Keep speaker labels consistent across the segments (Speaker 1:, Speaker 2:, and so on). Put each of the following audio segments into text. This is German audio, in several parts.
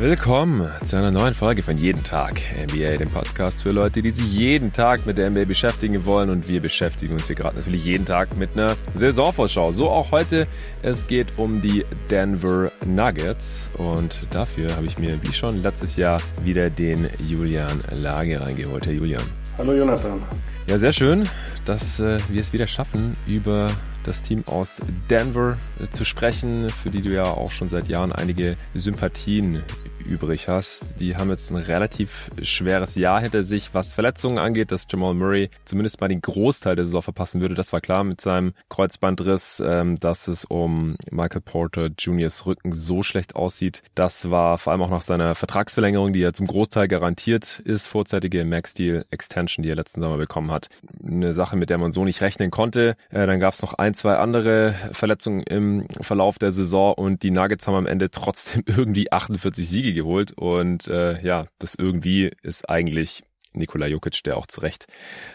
Speaker 1: Willkommen zu einer neuen Folge von Jeden Tag NBA, dem Podcast für Leute, die sich jeden Tag mit der NBA beschäftigen wollen. Und wir beschäftigen uns hier gerade natürlich jeden Tag mit einer Saisonvorschau. So auch heute. Es geht um die Denver Nuggets. Und dafür habe ich mir, wie schon letztes Jahr, wieder den Julian Lage reingeholt. Herr Julian.
Speaker 2: Hallo Jonathan.
Speaker 1: Ja, sehr schön, dass äh, wir es wieder schaffen, über das Team aus Denver äh, zu sprechen, für die du ja auch schon seit Jahren einige Sympathien übrig hast. Die haben jetzt ein relativ schweres Jahr hinter sich, was Verletzungen angeht, dass Jamal Murray zumindest mal den Großteil der Saison verpassen würde. Das war klar mit seinem Kreuzbandriss, ähm, dass es um Michael Porter Juniors Rücken so schlecht aussieht. Das war vor allem auch nach seiner Vertragsverlängerung, die ja zum Großteil garantiert ist, vorzeitige Max Deal Extension, die er letzten Sommer bekommen hat. Eine Sache, mit der man so nicht rechnen konnte. Äh, dann gab es noch ein, zwei andere Verletzungen im Verlauf der Saison und die Nuggets haben am Ende trotzdem irgendwie 48 Siege geholt und äh, ja, das irgendwie ist eigentlich Nikola Jokic, der auch zu Recht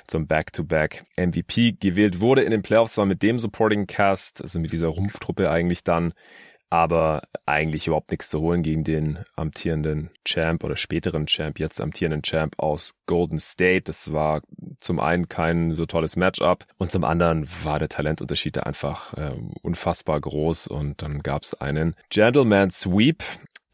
Speaker 1: zum Back-to-Back -Back MVP gewählt wurde in den Playoffs, war mit dem Supporting Cast, also mit dieser Rumpftruppe eigentlich dann aber eigentlich überhaupt nichts zu holen gegen den amtierenden Champ oder späteren Champ, jetzt amtierenden Champ aus Golden State. Das war zum einen kein so tolles Matchup und zum anderen war der Talentunterschied da einfach äh, unfassbar groß und dann gab es einen Gentleman Sweep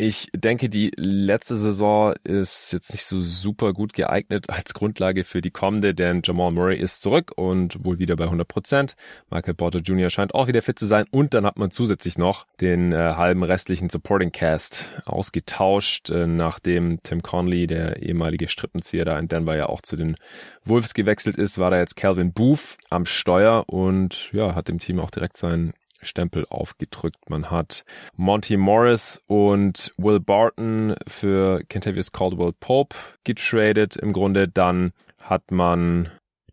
Speaker 1: ich denke, die letzte Saison ist jetzt nicht so super gut geeignet als Grundlage für die kommende, denn Jamal Murray ist zurück und wohl wieder bei 100 Prozent. Michael Porter Jr. scheint auch wieder fit zu sein und dann hat man zusätzlich noch den äh, halben restlichen Supporting Cast ausgetauscht, äh, nachdem Tim Conley, der ehemalige Strippenzieher da in Denver ja auch zu den Wolves gewechselt ist, war da jetzt Calvin Booth am Steuer und ja, hat dem Team auch direkt seinen Stempel aufgedrückt. Man hat Monty Morris und Will Barton für Kentavious Caldwell Pope getradet. Im Grunde dann hat man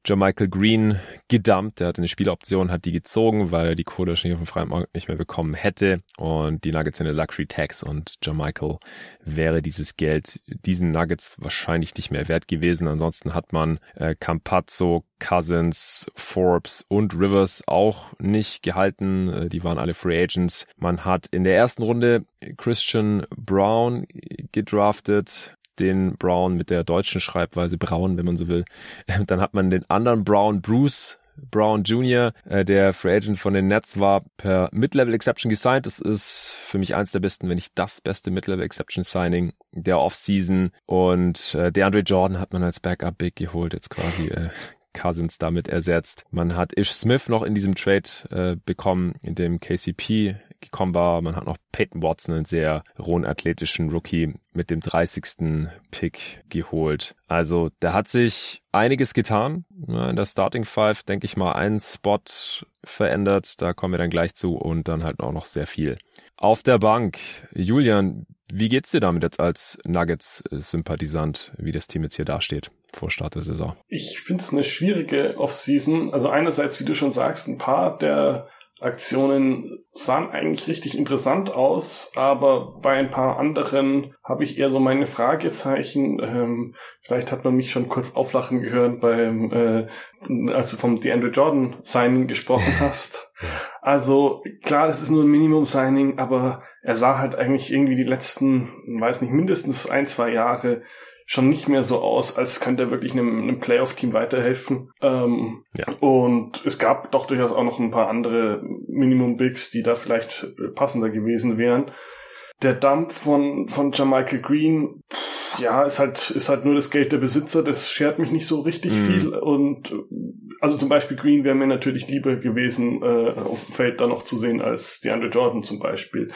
Speaker 1: Jermichael Green gedumpt. Der hatte eine Spieloption, hat die gezogen, weil er die Kohle wahrscheinlich auf dem freien Markt nicht mehr bekommen hätte. Und die Nuggets sind eine Luxury Tax und Jermichael wäre dieses Geld diesen Nuggets wahrscheinlich nicht mehr wert gewesen. Ansonsten hat man äh, Campazzo, Cousins, Forbes und Rivers auch nicht gehalten. Äh, die waren alle Free Agents. Man hat in der ersten Runde Christian Brown gedraftet den Brown mit der deutschen Schreibweise Brown, wenn man so will. Dann hat man den anderen Brown, Bruce Brown Jr., äh, der Free Agent von den Nets war, per Mid-Level Exception gesigned. Das ist für mich eins der besten, wenn nicht das beste Mid-Level Exception Signing der Offseason. Und äh, DeAndre Jordan hat man als Backup Big geholt, jetzt quasi äh, Cousins damit ersetzt. Man hat Ish Smith noch in diesem Trade äh, bekommen, in dem KCP gekommen war. Man hat noch Peyton Watson, einen sehr rohen athletischen Rookie, mit dem 30. Pick geholt. Also da hat sich einiges getan. In der Starting Five, denke ich mal, einen Spot verändert. Da kommen wir dann gleich zu und dann halt auch noch sehr viel. Auf der Bank, Julian, wie geht's dir damit jetzt als Nuggets-Sympathisant, wie das Team jetzt hier dasteht vor Start der Saison?
Speaker 2: Ich finde es eine schwierige Offseason. Also einerseits, wie du schon sagst, ein paar der Aktionen sahen eigentlich richtig interessant aus, aber bei ein paar anderen habe ich eher so meine Fragezeichen. Ähm, vielleicht hat man mich schon kurz auflachen gehört beim, äh, als du vom DeAndre Jordan Signing gesprochen hast. Also klar, es ist nur ein Minimum Signing, aber er sah halt eigentlich irgendwie die letzten, weiß nicht, mindestens ein, zwei Jahre schon nicht mehr so aus, als könnte er wirklich einem, einem Playoff-Team weiterhelfen. Ähm, ja. Und es gab doch durchaus auch noch ein paar andere Minimum-Bigs, die da vielleicht passender gewesen wären. Der Dump von, von Jamichael Green, ja, ist halt, ist halt nur das Geld der Besitzer, das schert mich nicht so richtig mhm. viel. Und also zum Beispiel Green wäre mir natürlich lieber gewesen, äh, auf dem Feld da noch zu sehen als DeAndre Jordan zum Beispiel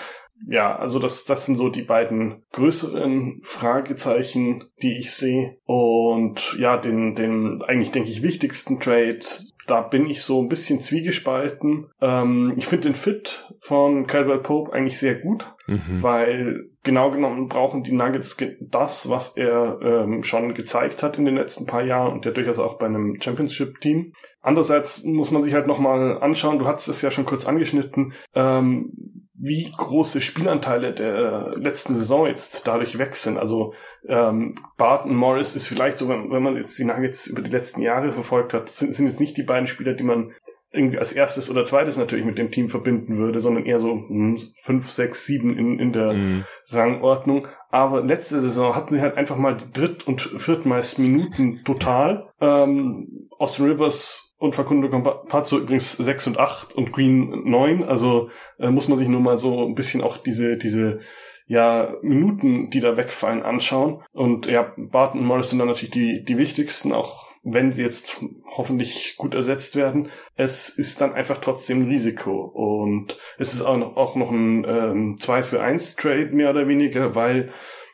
Speaker 2: ja, also das, das sind so die beiden größeren Fragezeichen, die ich sehe. Und ja, den, den eigentlich denke ich wichtigsten Trade, da bin ich so ein bisschen zwiegespalten. Ähm, ich finde den Fit von Caldwell Pope eigentlich sehr gut, mhm. weil genau genommen brauchen die Nuggets das, was er ähm, schon gezeigt hat in den letzten paar Jahren und der durchaus auch bei einem Championship-Team. Andererseits muss man sich halt nochmal anschauen, du hattest es ja schon kurz angeschnitten, ähm, wie große Spielanteile der letzten Saison jetzt dadurch weg sind. Also ähm, Barton Morris ist vielleicht so, wenn, wenn man jetzt die Nuggets über die letzten Jahre verfolgt hat, sind, sind jetzt nicht die beiden Spieler, die man irgendwie als erstes oder zweites natürlich mit dem Team verbinden würde, sondern eher so hm, fünf, sechs, sieben in, in der mhm. Rangordnung. Aber letzte Saison hatten sie halt einfach mal die dritt- und viertmeisten Minuten total. Ähm, Austin Rivers und Facundo Campazzo übrigens sechs und acht und Green neun. Also äh, muss man sich nur mal so ein bisschen auch diese, diese ja, Minuten, die da wegfallen, anschauen. Und ja, Barton und Morris sind dann natürlich die, die wichtigsten, auch wenn sie jetzt hoffentlich gut ersetzt werden. Es ist dann einfach trotzdem ein Risiko. Und es ist auch noch, auch noch ein ähm, 2 für 1 Trade mehr oder weniger, weil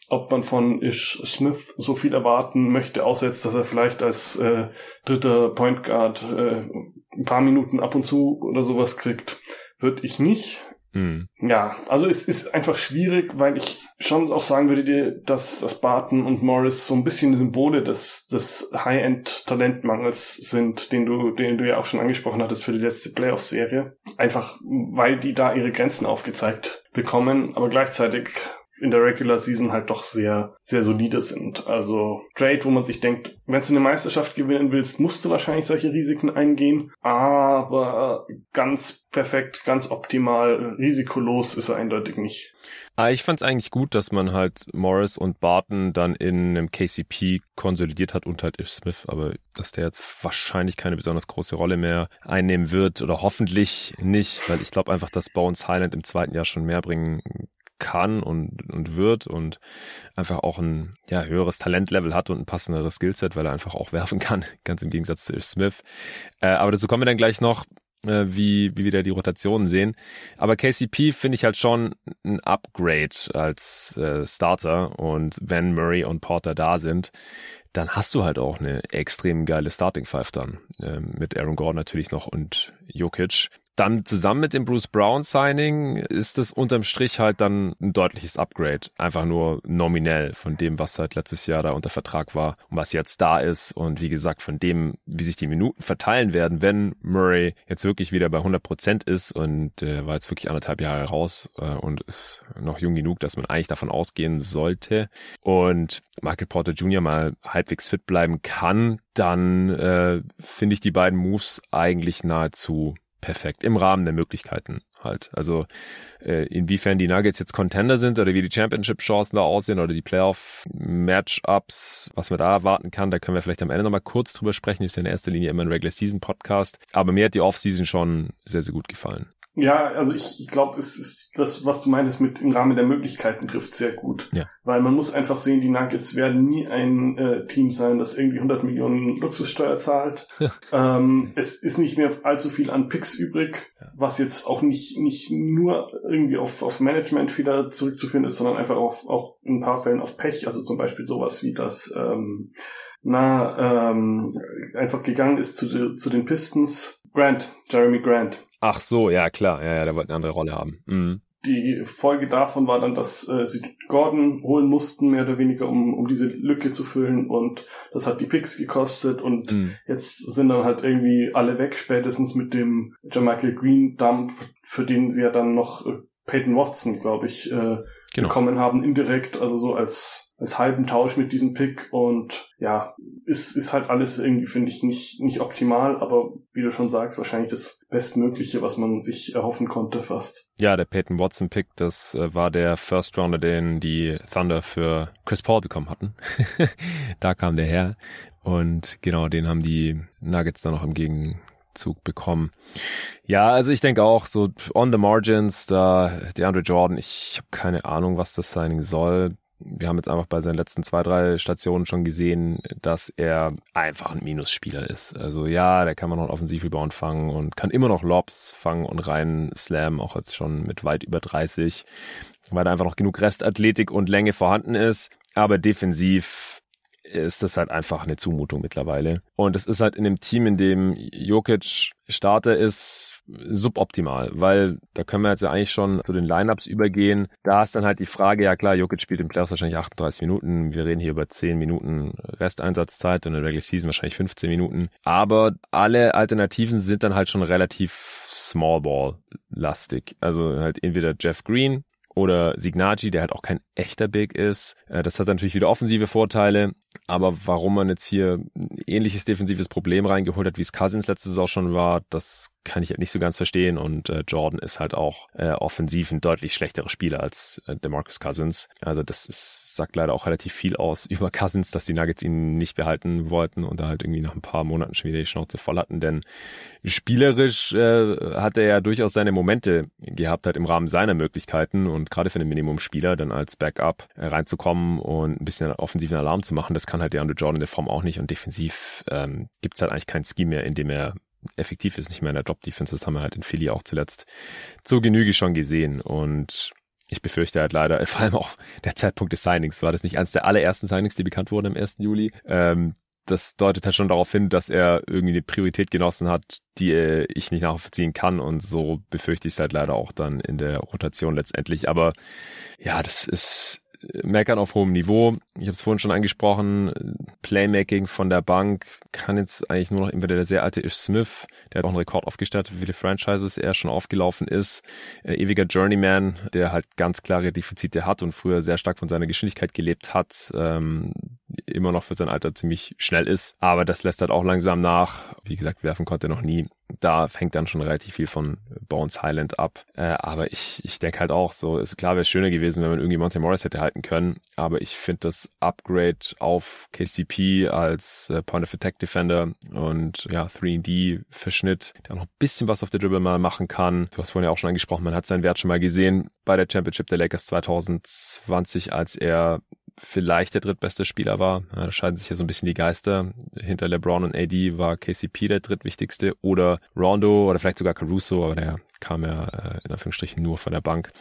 Speaker 2: ob man von Ish Smith so viel erwarten möchte, außer jetzt, dass er vielleicht als äh, dritter Point Guard äh, ein paar Minuten ab und zu oder sowas kriegt, würde ich nicht. Mhm. Ja, also es ist einfach schwierig, weil ich schon auch sagen würde dir, dass, dass Barton und Morris so ein bisschen Symbole des, des High-End-Talentmangels sind, den du, den du ja auch schon angesprochen hattest für die letzte Playoff-Serie. Einfach, weil die da ihre Grenzen aufgezeigt bekommen, aber gleichzeitig in der Regular Season halt doch sehr, sehr solide sind. Also Trade, wo man sich denkt, wenn du eine Meisterschaft gewinnen willst, musst du wahrscheinlich solche Risiken eingehen, aber ganz perfekt, ganz optimal, risikolos ist er eindeutig nicht.
Speaker 1: Ah, ich fand es eigentlich gut, dass man halt Morris und Barton dann in einem KCP konsolidiert hat und halt Ish Smith, aber dass der jetzt wahrscheinlich keine besonders große Rolle mehr einnehmen wird oder hoffentlich nicht, weil ich glaube einfach, dass Bones Highland im zweiten Jahr schon mehr bringen kann und, und wird und einfach auch ein ja, höheres Talentlevel hat und ein passenderes Skillset, weil er einfach auch werfen kann, ganz im Gegensatz zu Smith. Äh, aber dazu kommen wir dann gleich noch, äh, wie, wie wir da die Rotationen sehen. Aber KCP finde ich halt schon ein Upgrade als äh, Starter und wenn Murray und Porter da sind, dann hast du halt auch eine extrem geile Starting Five dann. Äh, mit Aaron Gordon natürlich noch und Jokic. Dann zusammen mit dem Bruce Brown Signing ist es unterm Strich halt dann ein deutliches Upgrade. Einfach nur nominell von dem, was halt letztes Jahr da unter Vertrag war und was jetzt da ist. Und wie gesagt, von dem, wie sich die Minuten verteilen werden, wenn Murray jetzt wirklich wieder bei 100 Prozent ist und äh, war jetzt wirklich anderthalb Jahre raus äh, und ist noch jung genug, dass man eigentlich davon ausgehen sollte. Und Michael Porter Jr. mal halbwegs fit bleiben kann, dann äh, finde ich die beiden Moves eigentlich nahezu perfekt im Rahmen der Möglichkeiten halt. Also äh, inwiefern die Nuggets jetzt Contender sind oder wie die Championship-Chancen da aussehen oder die Playoff-Matchups, was man da erwarten kann, da können wir vielleicht am Ende nochmal kurz drüber sprechen. Ist ja in erster Linie immer ein Regular-Season-Podcast. Aber mir hat die Off-Season schon sehr, sehr gut gefallen.
Speaker 2: Ja, also ich, ich glaube, es ist das, was du meintest mit im Rahmen der Möglichkeiten trifft sehr gut. Ja. Weil man muss einfach sehen, die Nuggets werden nie ein äh, Team sein, das irgendwie 100 Millionen Luxussteuer zahlt. ähm, es ist nicht mehr allzu viel an Picks übrig, ja. was jetzt auch nicht, nicht nur irgendwie auf, auf Management-Fehler zurückzuführen ist, sondern einfach auf, auch in ein paar Fällen auf Pech. Also zum Beispiel sowas wie das, ähm, na, ähm, einfach gegangen ist zu, zu den Pistons. Grant, Jeremy Grant
Speaker 1: Ach so, ja klar, ja, ja, der wollte eine andere Rolle haben. Mhm.
Speaker 2: Die Folge davon war dann, dass äh, sie Gordon holen mussten, mehr oder weniger, um, um diese Lücke zu füllen und das hat die Picks gekostet und mhm. jetzt sind dann halt irgendwie alle weg, spätestens mit dem Jermichael Green Dump, für den sie ja dann noch äh, Peyton Watson, glaube ich, äh, genau. bekommen haben, indirekt, also so als als halben Tausch mit diesem Pick und ja, ist, ist halt alles irgendwie, finde ich, nicht, nicht optimal, aber wie du schon sagst, wahrscheinlich das Bestmögliche, was man sich erhoffen konnte fast.
Speaker 1: Ja, der Peyton Watson Pick, das äh, war der First Rounder, den die Thunder für Chris Paul bekommen hatten. da kam der her und genau, den haben die Nuggets dann noch im Gegenzug bekommen. Ja, also ich denke auch so on the margins, da der Andre Jordan, ich habe keine Ahnung, was das sein soll wir haben jetzt einfach bei seinen letzten zwei, drei Stationen schon gesehen, dass er einfach ein Minusspieler ist. Also ja, der kann man noch einen Offensivrebound fangen und kann immer noch Lobs fangen und rein slammen, auch jetzt schon mit weit über 30, weil da einfach noch genug Restathletik und Länge vorhanden ist. Aber defensiv ist das halt einfach eine Zumutung mittlerweile. Und es ist halt in dem Team, in dem Jokic Starter ist, suboptimal, weil da können wir jetzt ja eigentlich schon zu den Lineups übergehen. Da ist dann halt die Frage, ja klar, Jokic spielt im Playoffs wahrscheinlich 38 Minuten. Wir reden hier über 10 Minuten Resteinsatzzeit und in der Regular Season wahrscheinlich 15 Minuten. Aber alle Alternativen sind dann halt schon relativ Small Ball lastig. Also halt entweder Jeff Green, oder Signagi, der halt auch kein echter Big ist. Äh, das hat natürlich wieder offensive Vorteile, Aber warum man jetzt hier ein ähnliches defensives Problem reingeholt hat, wie es Cousins letzte Saison schon war, das kann ich halt nicht so ganz verstehen. Und äh, Jordan ist halt auch äh, offensiv ein deutlich schlechterer Spieler als äh, der Marcus Cousins. Also das ist, sagt leider auch relativ viel aus über Cousins, dass die Nuggets ihn nicht behalten wollten und da halt irgendwie nach ein paar Monaten schon wieder die Schnauze voll hatten. Denn spielerisch äh, hat er ja durchaus seine Momente gehabt, halt im Rahmen seiner Möglichkeiten und gerade für einen Minimumspieler dann als Backup äh, reinzukommen und ein bisschen offensiven Alarm zu machen, das kann halt der Andre Jordan in der Form auch nicht. Und defensiv ähm, gibt halt eigentlich kein Scheme mehr, in dem er effektiv ist, nicht mehr in der Drop-Defense. Das haben wir halt in Philly auch zuletzt zur Genüge schon gesehen. Und ich befürchte halt leider, vor allem auch der Zeitpunkt des Signings war das nicht eines der allerersten Signings, die bekannt wurden am 1. Juli. Ähm, das deutet halt schon darauf hin, dass er irgendwie eine Priorität genossen hat, die äh, ich nicht nachvollziehen kann. Und so befürchte ich es halt leider auch dann in der Rotation letztendlich. Aber ja, das ist meckern auf hohem Niveau. Ich habe es vorhin schon angesprochen, Playmaking von der Bank kann jetzt eigentlich nur noch entweder der sehr alte Ish Smith, der hat auch einen Rekord aufgestellt, wie viele Franchises er schon aufgelaufen ist, äh, ewiger Journeyman, der halt ganz klare Defizite hat und früher sehr stark von seiner Geschwindigkeit gelebt hat, ähm, immer noch für sein Alter ziemlich schnell ist, aber das lässt halt auch langsam nach. Wie gesagt, werfen konnte er noch nie da hängt dann schon relativ viel von Bones Highland ab. Äh, aber ich, ich denke halt auch, so ist klar, wäre schöner gewesen, wenn man irgendwie Monte Morris hätte halten können. Aber ich finde das Upgrade auf KCP als äh, Point of Attack Defender und ja, 3D Verschnitt, der noch ein bisschen was auf der Dribble mal machen kann. Du hast vorhin ja auch schon angesprochen, man hat seinen Wert schon mal gesehen bei der Championship der Lakers 2020, als er vielleicht der drittbeste Spieler war. Da scheiden sich ja so ein bisschen die Geister. Hinter LeBron und AD war KCP der drittwichtigste oder Rondo oder vielleicht sogar Caruso, aber der kam ja äh, in Anführungsstrichen nur von der Bank.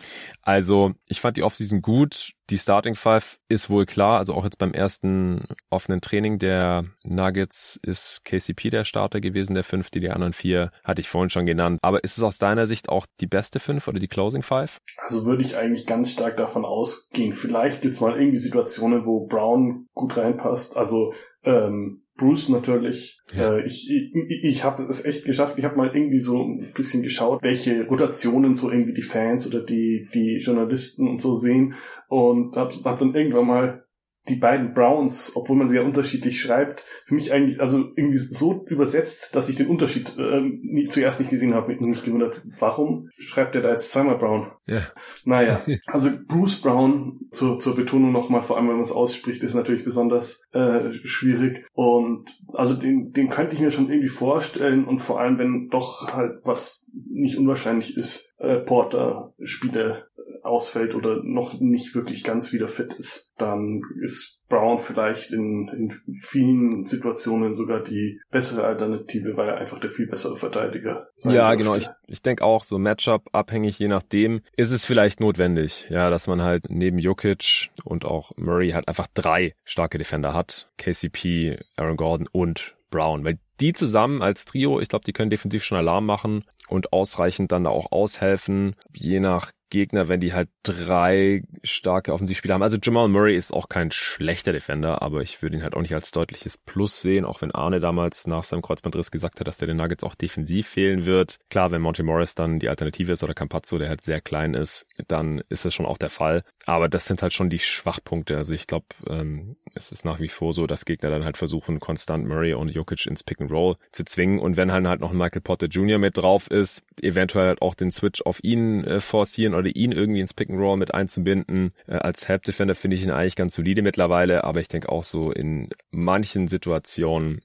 Speaker 1: Also ich fand die Offseason gut. Die Starting Five ist wohl klar. Also auch jetzt beim ersten offenen Training der Nuggets ist KCP der Starter gewesen, der fünfte. Die anderen vier hatte ich vorhin schon genannt. Aber ist es aus deiner Sicht auch die beste fünf oder die Closing Five?
Speaker 2: Also würde ich eigentlich ganz stark davon ausgehen. Vielleicht gibt's mal irgendwie Situationen, wo Brown gut reinpasst. Also ähm, Bruce natürlich. Ja. Äh, ich ich, ich habe es echt geschafft. Ich habe mal irgendwie so ein bisschen geschaut, welche Rotationen so irgendwie die Fans oder die die Journalisten und so sehen und habe hab dann irgendwann mal die beiden Browns, obwohl man sie ja unterschiedlich schreibt, für mich eigentlich also irgendwie so übersetzt, dass ich den Unterschied äh, nie, zuerst nicht gesehen habe, mich gewundert, warum schreibt er da jetzt zweimal Brown? Ja. Naja, also Bruce Brown zur, zur Betonung nochmal, vor allem wenn man es ausspricht, ist natürlich besonders äh, schwierig und also den, den könnte ich mir schon irgendwie vorstellen und vor allem, wenn doch halt was nicht unwahrscheinlich ist, äh, Porter Spiele ausfällt oder noch nicht wirklich ganz wieder fit ist, dann ist Brown vielleicht in, in vielen Situationen sogar die bessere Alternative, weil er einfach der viel bessere Verteidiger
Speaker 1: sein Ja, dürfte. genau. Ich, ich denke auch, so Matchup abhängig, je nachdem, ist es vielleicht notwendig, ja, dass man halt neben Jokic und auch Murray halt einfach drei starke Defender hat. KCP, Aaron Gordon und Brown, weil die zusammen als Trio, ich glaube, die können defensiv schon Alarm machen und ausreichend dann auch aushelfen, je nach Gegner, wenn die halt drei starke Offensivspieler haben. Also Jamal Murray ist auch kein schlechter Defender, aber ich würde ihn halt auch nicht als deutliches Plus sehen, auch wenn Arne damals nach seinem Kreuzbandriss gesagt hat, dass der den Nuggets auch defensiv fehlen wird. Klar, wenn Monty Morris dann die Alternative ist oder Campazzo, der halt sehr klein ist, dann ist das schon auch der Fall. Aber das sind halt schon die Schwachpunkte. Also ich glaube, ähm, es ist nach wie vor so, dass Gegner dann halt versuchen, konstant Murray und Jokic ins Pick and Roll zu zwingen. Und wenn halt, noch ein Michael Potter Jr. mit drauf ist, eventuell halt auch den Switch auf ihn äh, forcieren oder ihn irgendwie ins Pick and Roll mit einzubinden. Äh, als Help Defender finde ich ihn eigentlich ganz solide mittlerweile, aber ich denke auch so in manchen Situationen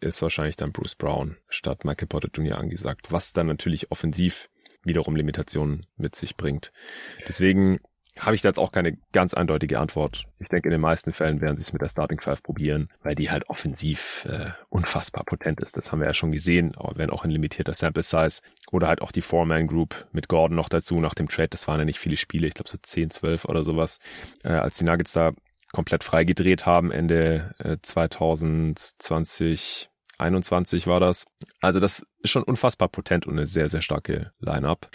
Speaker 1: ist wahrscheinlich dann Bruce Brown statt Michael Porter Jr. angesagt, was dann natürlich offensiv wiederum Limitationen mit sich bringt. Deswegen habe ich da jetzt auch keine ganz eindeutige Antwort. Ich denke, in den meisten Fällen werden sie es mit der Starting Five probieren, weil die halt offensiv äh, unfassbar potent ist. Das haben wir ja schon gesehen, wenn auch ein limitierter Sample Size. Oder halt auch die Four-Man Group mit Gordon noch dazu nach dem Trade. Das waren ja nicht viele Spiele, ich glaube so 10, 12 oder sowas, äh, als die Nuggets da komplett frei gedreht haben, Ende äh, 2020. 21 war das. Also das ist schon unfassbar potent und eine sehr, sehr starke Line-Up.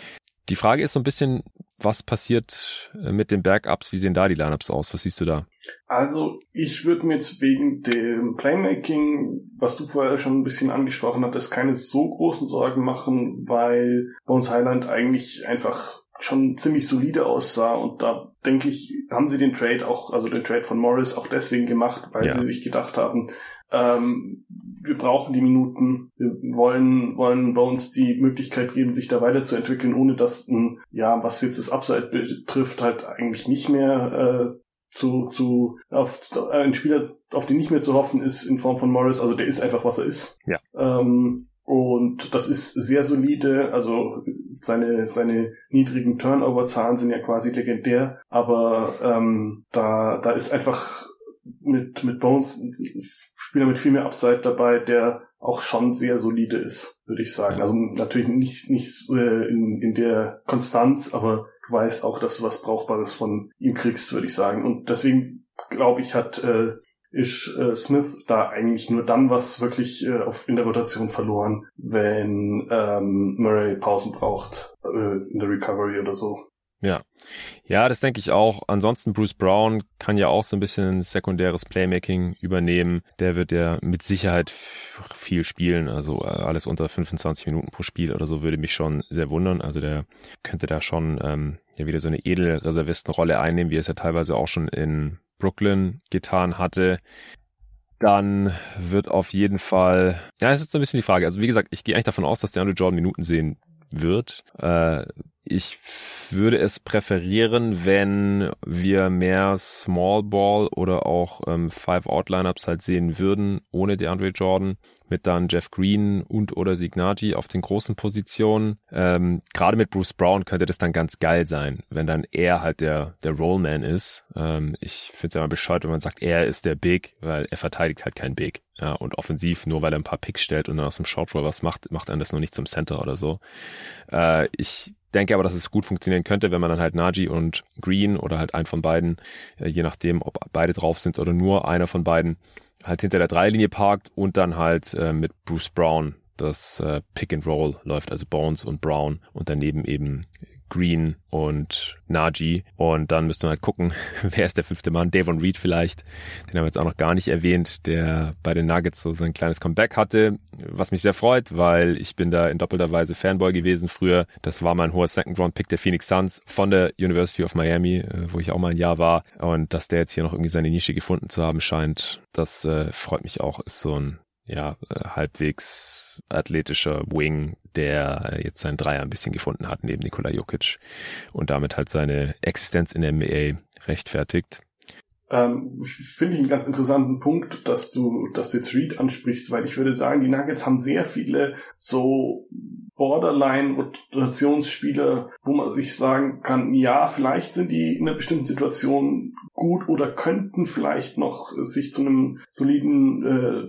Speaker 1: Die Frage ist so ein bisschen, was passiert äh, mit den Backups? Wie sehen da die Lineups aus? Was siehst du da?
Speaker 2: Also ich würde mir jetzt wegen dem Playmaking, was du vorher schon ein bisschen angesprochen hattest, keine so großen Sorgen machen, weil Bones Highland eigentlich einfach schon ziemlich solide aussah und da denke ich, haben sie den Trade auch, also den Trade von Morris auch deswegen gemacht, weil ja. sie sich gedacht haben, ähm, wir brauchen die Minuten, wir wollen, wollen Bones die Möglichkeit geben, sich da weiterzuentwickeln, ohne dass ein, ja, was jetzt das Upside betrifft, halt eigentlich nicht mehr äh, zu, zu auf äh, ein Spieler, auf den nicht mehr zu hoffen ist in Form von Morris, also der ist einfach, was er ist.
Speaker 1: Ja.
Speaker 2: Ähm, und das ist sehr solide, also seine, seine niedrigen Turnover-Zahlen sind ja quasi legendär, aber ähm, da, da ist einfach mit, mit Bones Spieler mit viel mehr Upside dabei, der auch schon sehr solide ist, würde ich sagen. Also natürlich nicht, nicht äh, in, in der Konstanz, aber du weißt auch, dass du was Brauchbares von ihm kriegst, würde ich sagen. Und deswegen glaube ich, hat äh, ist äh, Smith da eigentlich nur dann was wirklich äh, auf, in der Rotation verloren, wenn ähm, Murray Pausen braucht äh, in der Recovery oder so.
Speaker 1: Ja. Ja, das denke ich auch. Ansonsten Bruce Brown kann ja auch so ein bisschen sekundäres Playmaking übernehmen. Der wird ja mit Sicherheit viel spielen. Also äh, alles unter 25 Minuten pro Spiel oder so würde mich schon sehr wundern. Also der könnte da schon ähm, ja wieder so eine Edelreservistenrolle einnehmen, wie es ja teilweise auch schon in Brooklyn getan hatte dann wird auf jeden Fall, ja, es ist so ein bisschen die Frage. Also wie gesagt, ich gehe eigentlich davon aus, dass der Andrew Jordan Minuten sehen wird. Äh, ich würde es präferieren, wenn wir mehr Small Ball oder auch ähm, Five Out Lineups halt sehen würden, ohne DeAndre Jordan, mit dann Jeff Green und oder Signati auf den großen Positionen. Ähm, Gerade mit Bruce Brown könnte das dann ganz geil sein, wenn dann er halt der, der Rollman ist. Ähm, ich finde es ja mal bescheuert, wenn man sagt, er ist der Big, weil er verteidigt halt kein Big. Ja, und offensiv, nur weil er ein paar Picks stellt und dann aus dem Short Roll was macht, macht er das noch nicht zum Center oder so. Äh, ich denke aber, dass es gut funktionieren könnte, wenn man dann halt Naji und Green oder halt einen von beiden, äh, je nachdem, ob beide drauf sind oder nur einer von beiden, halt hinter der Dreilinie parkt und dann halt äh, mit Bruce Brown das äh, Pick and Roll läuft, also Bones und Brown und daneben eben Green und Najee. Und dann müsste man halt gucken, wer ist der fünfte Mann? Davon Reed vielleicht. Den haben wir jetzt auch noch gar nicht erwähnt, der bei den Nuggets so, so ein kleines Comeback hatte, was mich sehr freut, weil ich bin da in doppelter Weise Fanboy gewesen früher. Das war mein hoher Second-Round-Pick der Phoenix Suns von der University of Miami, äh, wo ich auch mal ein Jahr war. Und dass der jetzt hier noch irgendwie seine Nische gefunden zu haben scheint, das äh, freut mich auch. Ist so ein ja, äh, halbwegs athletischer Wing, der jetzt seinen Dreier ein bisschen gefunden hat neben Nikola Jokic und damit halt seine Existenz in der NBA rechtfertigt.
Speaker 2: Ähm, Finde ich einen ganz interessanten Punkt, dass du, dass du jetzt Reed ansprichst, weil ich würde sagen, die Nuggets haben sehr viele so Borderline-Rotationsspieler, wo man sich sagen kann, ja, vielleicht sind die in einer bestimmten Situation gut oder könnten vielleicht noch sich zu einem soliden äh,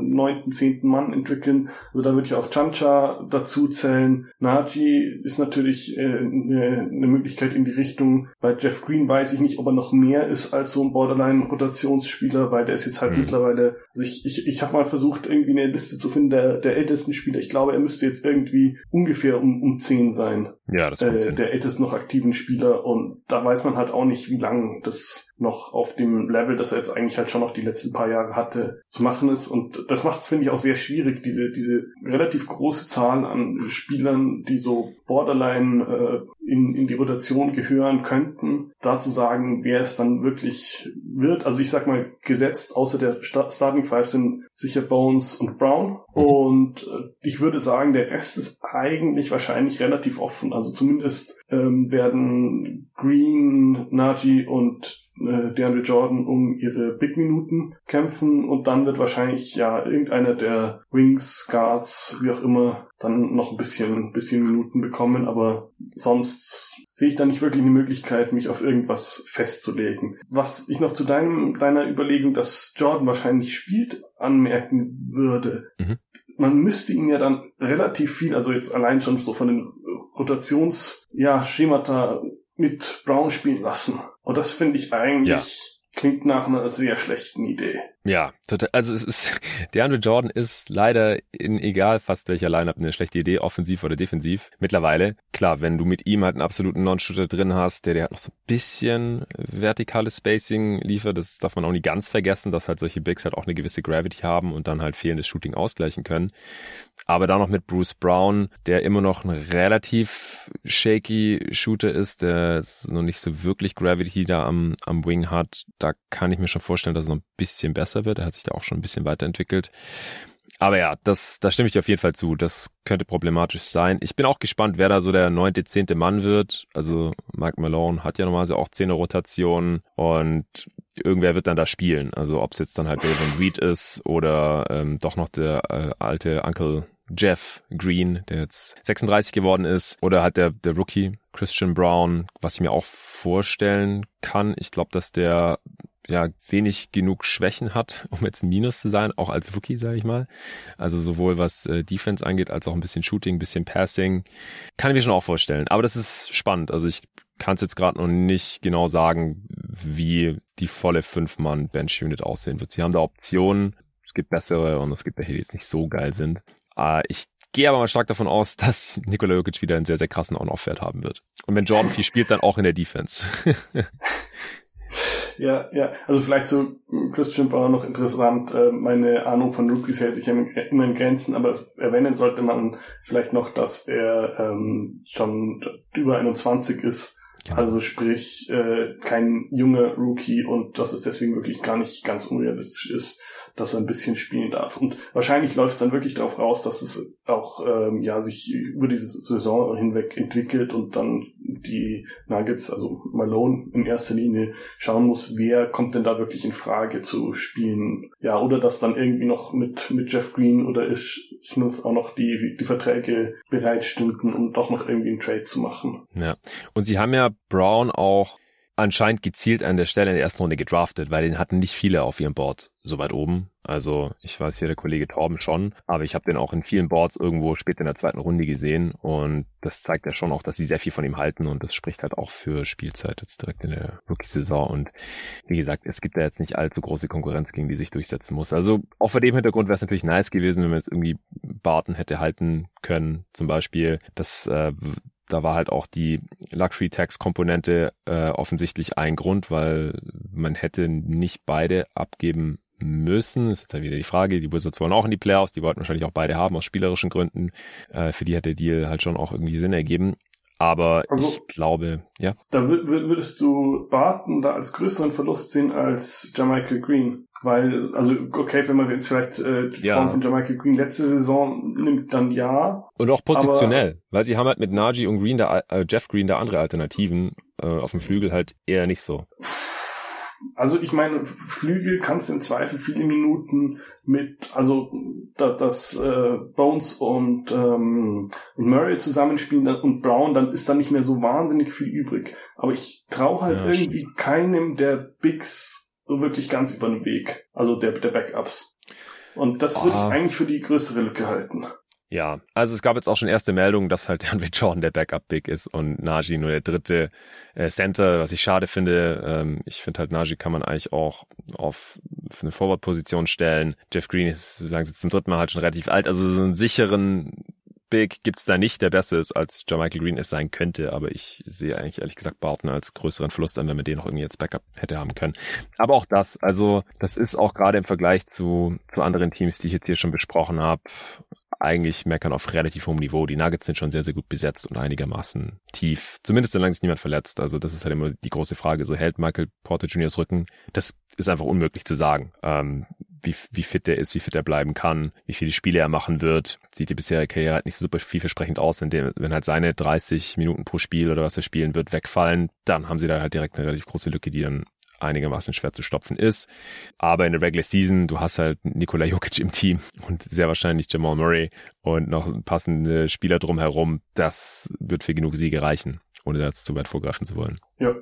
Speaker 2: neunten, zehnten Mann entwickeln. Also da würde ich auch Chancha dazu zählen. Naji ist natürlich äh, eine, eine Möglichkeit in die Richtung. Bei Jeff Green weiß ich nicht, ob er noch mehr ist als so ein Borderline-Rotationsspieler, weil der ist jetzt halt mhm. mittlerweile, also ich, ich, ich habe mal versucht, irgendwie eine Liste zu finden der, der ältesten Spieler. Ich glaube, er müsste jetzt irgendwie ungefähr um, um zehn sein.
Speaker 1: Ja, das
Speaker 2: äh, Der ältest noch aktiven Spieler. Und da weiß man halt auch nicht, wie lang das noch auf dem Level, das er jetzt eigentlich halt schon noch die letzten paar Jahre hatte, zu machen ist. Und das macht es, finde ich, auch sehr schwierig, diese, diese relativ große Zahl an Spielern, die so borderline äh, in, in die Rotation gehören könnten, da zu sagen, wer es dann wirklich wird. Also ich sag mal, gesetzt, außer der Starting Five sind sicher Bones und Brown. Mhm. Und äh, ich würde sagen, der Rest ist eigentlich wahrscheinlich relativ offen. Also zumindest ähm, werden Green, Najee und äh, DeAndre Jordan um ihre Big-Minuten kämpfen und dann wird wahrscheinlich ja irgendeiner der Wings, Guards, wie auch immer, dann noch ein bisschen, bisschen Minuten bekommen, aber sonst sehe ich da nicht wirklich eine Möglichkeit, mich auf irgendwas festzulegen. Was ich noch zu deinem, deiner Überlegung, dass Jordan wahrscheinlich spielt, anmerken würde. Mhm. Man müsste ihn ja dann relativ viel, also jetzt allein schon so von den Rotations, ja, Schemata mit Brown spielen lassen. Und das finde ich eigentlich ja. klingt nach einer sehr schlechten Idee.
Speaker 1: Ja, total. Also es ist, DeAndre Jordan ist leider in egal fast welcher Lineup eine schlechte Idee, offensiv oder defensiv. Mittlerweile, klar, wenn du mit ihm halt einen absoluten Non-Shooter drin hast, der dir halt noch so ein bisschen vertikales Spacing liefert, das darf man auch nicht ganz vergessen, dass halt solche Bigs halt auch eine gewisse Gravity haben und dann halt fehlendes Shooting ausgleichen können. Aber da noch mit Bruce Brown, der immer noch ein relativ shaky Shooter ist, der noch nicht so wirklich Gravity da am, am Wing hat, da kann ich mir schon vorstellen, dass noch ein bisschen besser wird. Er hat sich da auch schon ein bisschen weiterentwickelt. Aber ja, das, da stimme ich dir auf jeden Fall zu. Das könnte problematisch sein. Ich bin auch gespannt, wer da so der neunte, zehnte Mann wird. Also Mike Malone hat ja normalerweise auch zehn Rotationen und irgendwer wird dann da spielen. Also ob es jetzt dann halt David Reed ist oder ähm, doch noch der äh, alte Uncle Jeff Green, der jetzt 36 geworden ist, oder halt der, der Rookie Christian Brown, was ich mir auch vorstellen kann. Ich glaube, dass der ja wenig genug Schwächen hat, um jetzt ein Minus zu sein, auch als Rookie, sage ich mal. Also sowohl was äh, Defense angeht, als auch ein bisschen Shooting, ein bisschen Passing. Kann ich mir schon auch vorstellen. Aber das ist spannend. Also ich kann es jetzt gerade noch nicht genau sagen, wie die volle Fünf-Mann-Bench-Unit aussehen wird. Sie haben da Optionen. Es gibt bessere und es gibt welche, die jetzt nicht so geil sind. Äh, ich gehe aber mal stark davon aus, dass Nikola Jokic wieder einen sehr, sehr krassen On-Off-Wert haben wird. Und wenn Jordan viel spielt, dann auch in der Defense.
Speaker 2: Ja, ja. Also vielleicht zu Christian Brown noch interessant. Äh, meine Ahnung von Rookies hält sich ja immer in Grenzen, aber erwähnen sollte man vielleicht noch, dass er ähm, schon über 21 ist. Genau. Also sprich, äh, kein junger Rookie und dass es deswegen wirklich gar nicht ganz unrealistisch ist, dass er ein bisschen spielen darf. Und wahrscheinlich läuft es dann wirklich darauf raus, dass es auch ähm, ja sich über diese Saison hinweg entwickelt und dann die Nuggets, also Malone in erster Linie schauen muss, wer kommt denn da wirklich in Frage zu spielen. Ja, oder dass dann irgendwie noch mit, mit Jeff Green oder Ish Smith auch noch die, die Verträge bereitstünden, um doch noch irgendwie einen Trade zu machen.
Speaker 1: Ja. Und sie haben ja Brown auch anscheinend gezielt an der Stelle in der ersten Runde gedraftet, weil den hatten nicht viele auf ihrem Board so weit oben. Also ich weiß hier der Kollege Torben schon, aber ich habe den auch in vielen Boards irgendwo später in der zweiten Runde gesehen und das zeigt ja schon auch, dass sie sehr viel von ihm halten und das spricht halt auch für Spielzeit jetzt direkt in der Rookie-Saison und wie gesagt, es gibt da jetzt nicht allzu große Konkurrenz, gegen die sich durchsetzen muss. Also auch vor dem Hintergrund wäre es natürlich nice gewesen, wenn man jetzt irgendwie Barton hätte halten können, zum Beispiel. Das äh, da war halt auch die Luxury Tax Komponente äh, offensichtlich ein Grund, weil man hätte nicht beide abgeben müssen. Das ist halt wieder die Frage. Die Wizards wollen auch in die Playoffs. Die wollten wahrscheinlich auch beide haben aus spielerischen Gründen. Äh, für die hat der Deal halt schon auch irgendwie Sinn ergeben. Aber also, ich glaube, ja.
Speaker 2: Da würdest du Barton da als größeren Verlust sehen als Jermichael Green. Weil, also, okay, wenn man jetzt vielleicht äh, die ja. Form von Jermichael Green letzte Saison nimmt, dann ja.
Speaker 1: Und auch positionell, aber, weil sie haben halt mit Najee und Green da, äh, Jeff Green da andere Alternativen, äh, auf dem Flügel halt eher nicht so.
Speaker 2: Also ich meine, Flügel kannst du im Zweifel viele Minuten mit, also da, dass äh, Bones und ähm, Murray zusammenspielen und Brown, dann ist da nicht mehr so wahnsinnig viel übrig. Aber ich traue halt ja, irgendwie stimmt. keinem der Bigs wirklich ganz über den Weg. Also der, der Backups. Und das würde ich ah. eigentlich für die größere Lücke halten.
Speaker 1: Ja, also es gab jetzt auch schon erste Meldungen, dass halt DeAndre Jordan der Backup-Big ist und Najee nur der dritte äh, Center, was ich schade finde. Ähm, ich finde halt, Najee kann man eigentlich auch auf eine Forward-Position stellen. Jeff Green ist, sagen sie zum dritten Mal halt schon relativ alt, also so einen sicheren Big gibt's da nicht, der besser ist, als Jermichael Green es sein könnte, aber ich sehe eigentlich ehrlich gesagt Barton als größeren Verlust an, wenn man den noch irgendwie jetzt Backup hätte haben können. Aber auch das, also das ist auch gerade im Vergleich zu, zu anderen Teams, die ich jetzt hier schon besprochen habe, eigentlich meckern auf relativ hohem Niveau. Die Nuggets sind schon sehr, sehr gut besetzt und einigermaßen tief. Zumindest solange sich niemand verletzt. Also das ist halt immer die große Frage. So hält Michael Porter Juniors Rücken? Das ist einfach unmöglich zu sagen. Ähm, wie, wie fit er ist, wie fit er bleiben kann, wie viele Spiele er machen wird. Sieht die bisherige Karriere halt nicht so super vielversprechend aus, wenn, der, wenn halt seine 30 Minuten pro Spiel oder was er spielen wird wegfallen, dann haben sie da halt direkt eine relativ große Lücke, die dann einigermaßen schwer zu stopfen ist. Aber in der Regular Season, du hast halt Nikola Jokic im Team und sehr wahrscheinlich Jamal Murray und noch passende Spieler drumherum. Das wird für genug Siege reichen, ohne da jetzt zu weit vorgreifen zu wollen.
Speaker 2: Ja.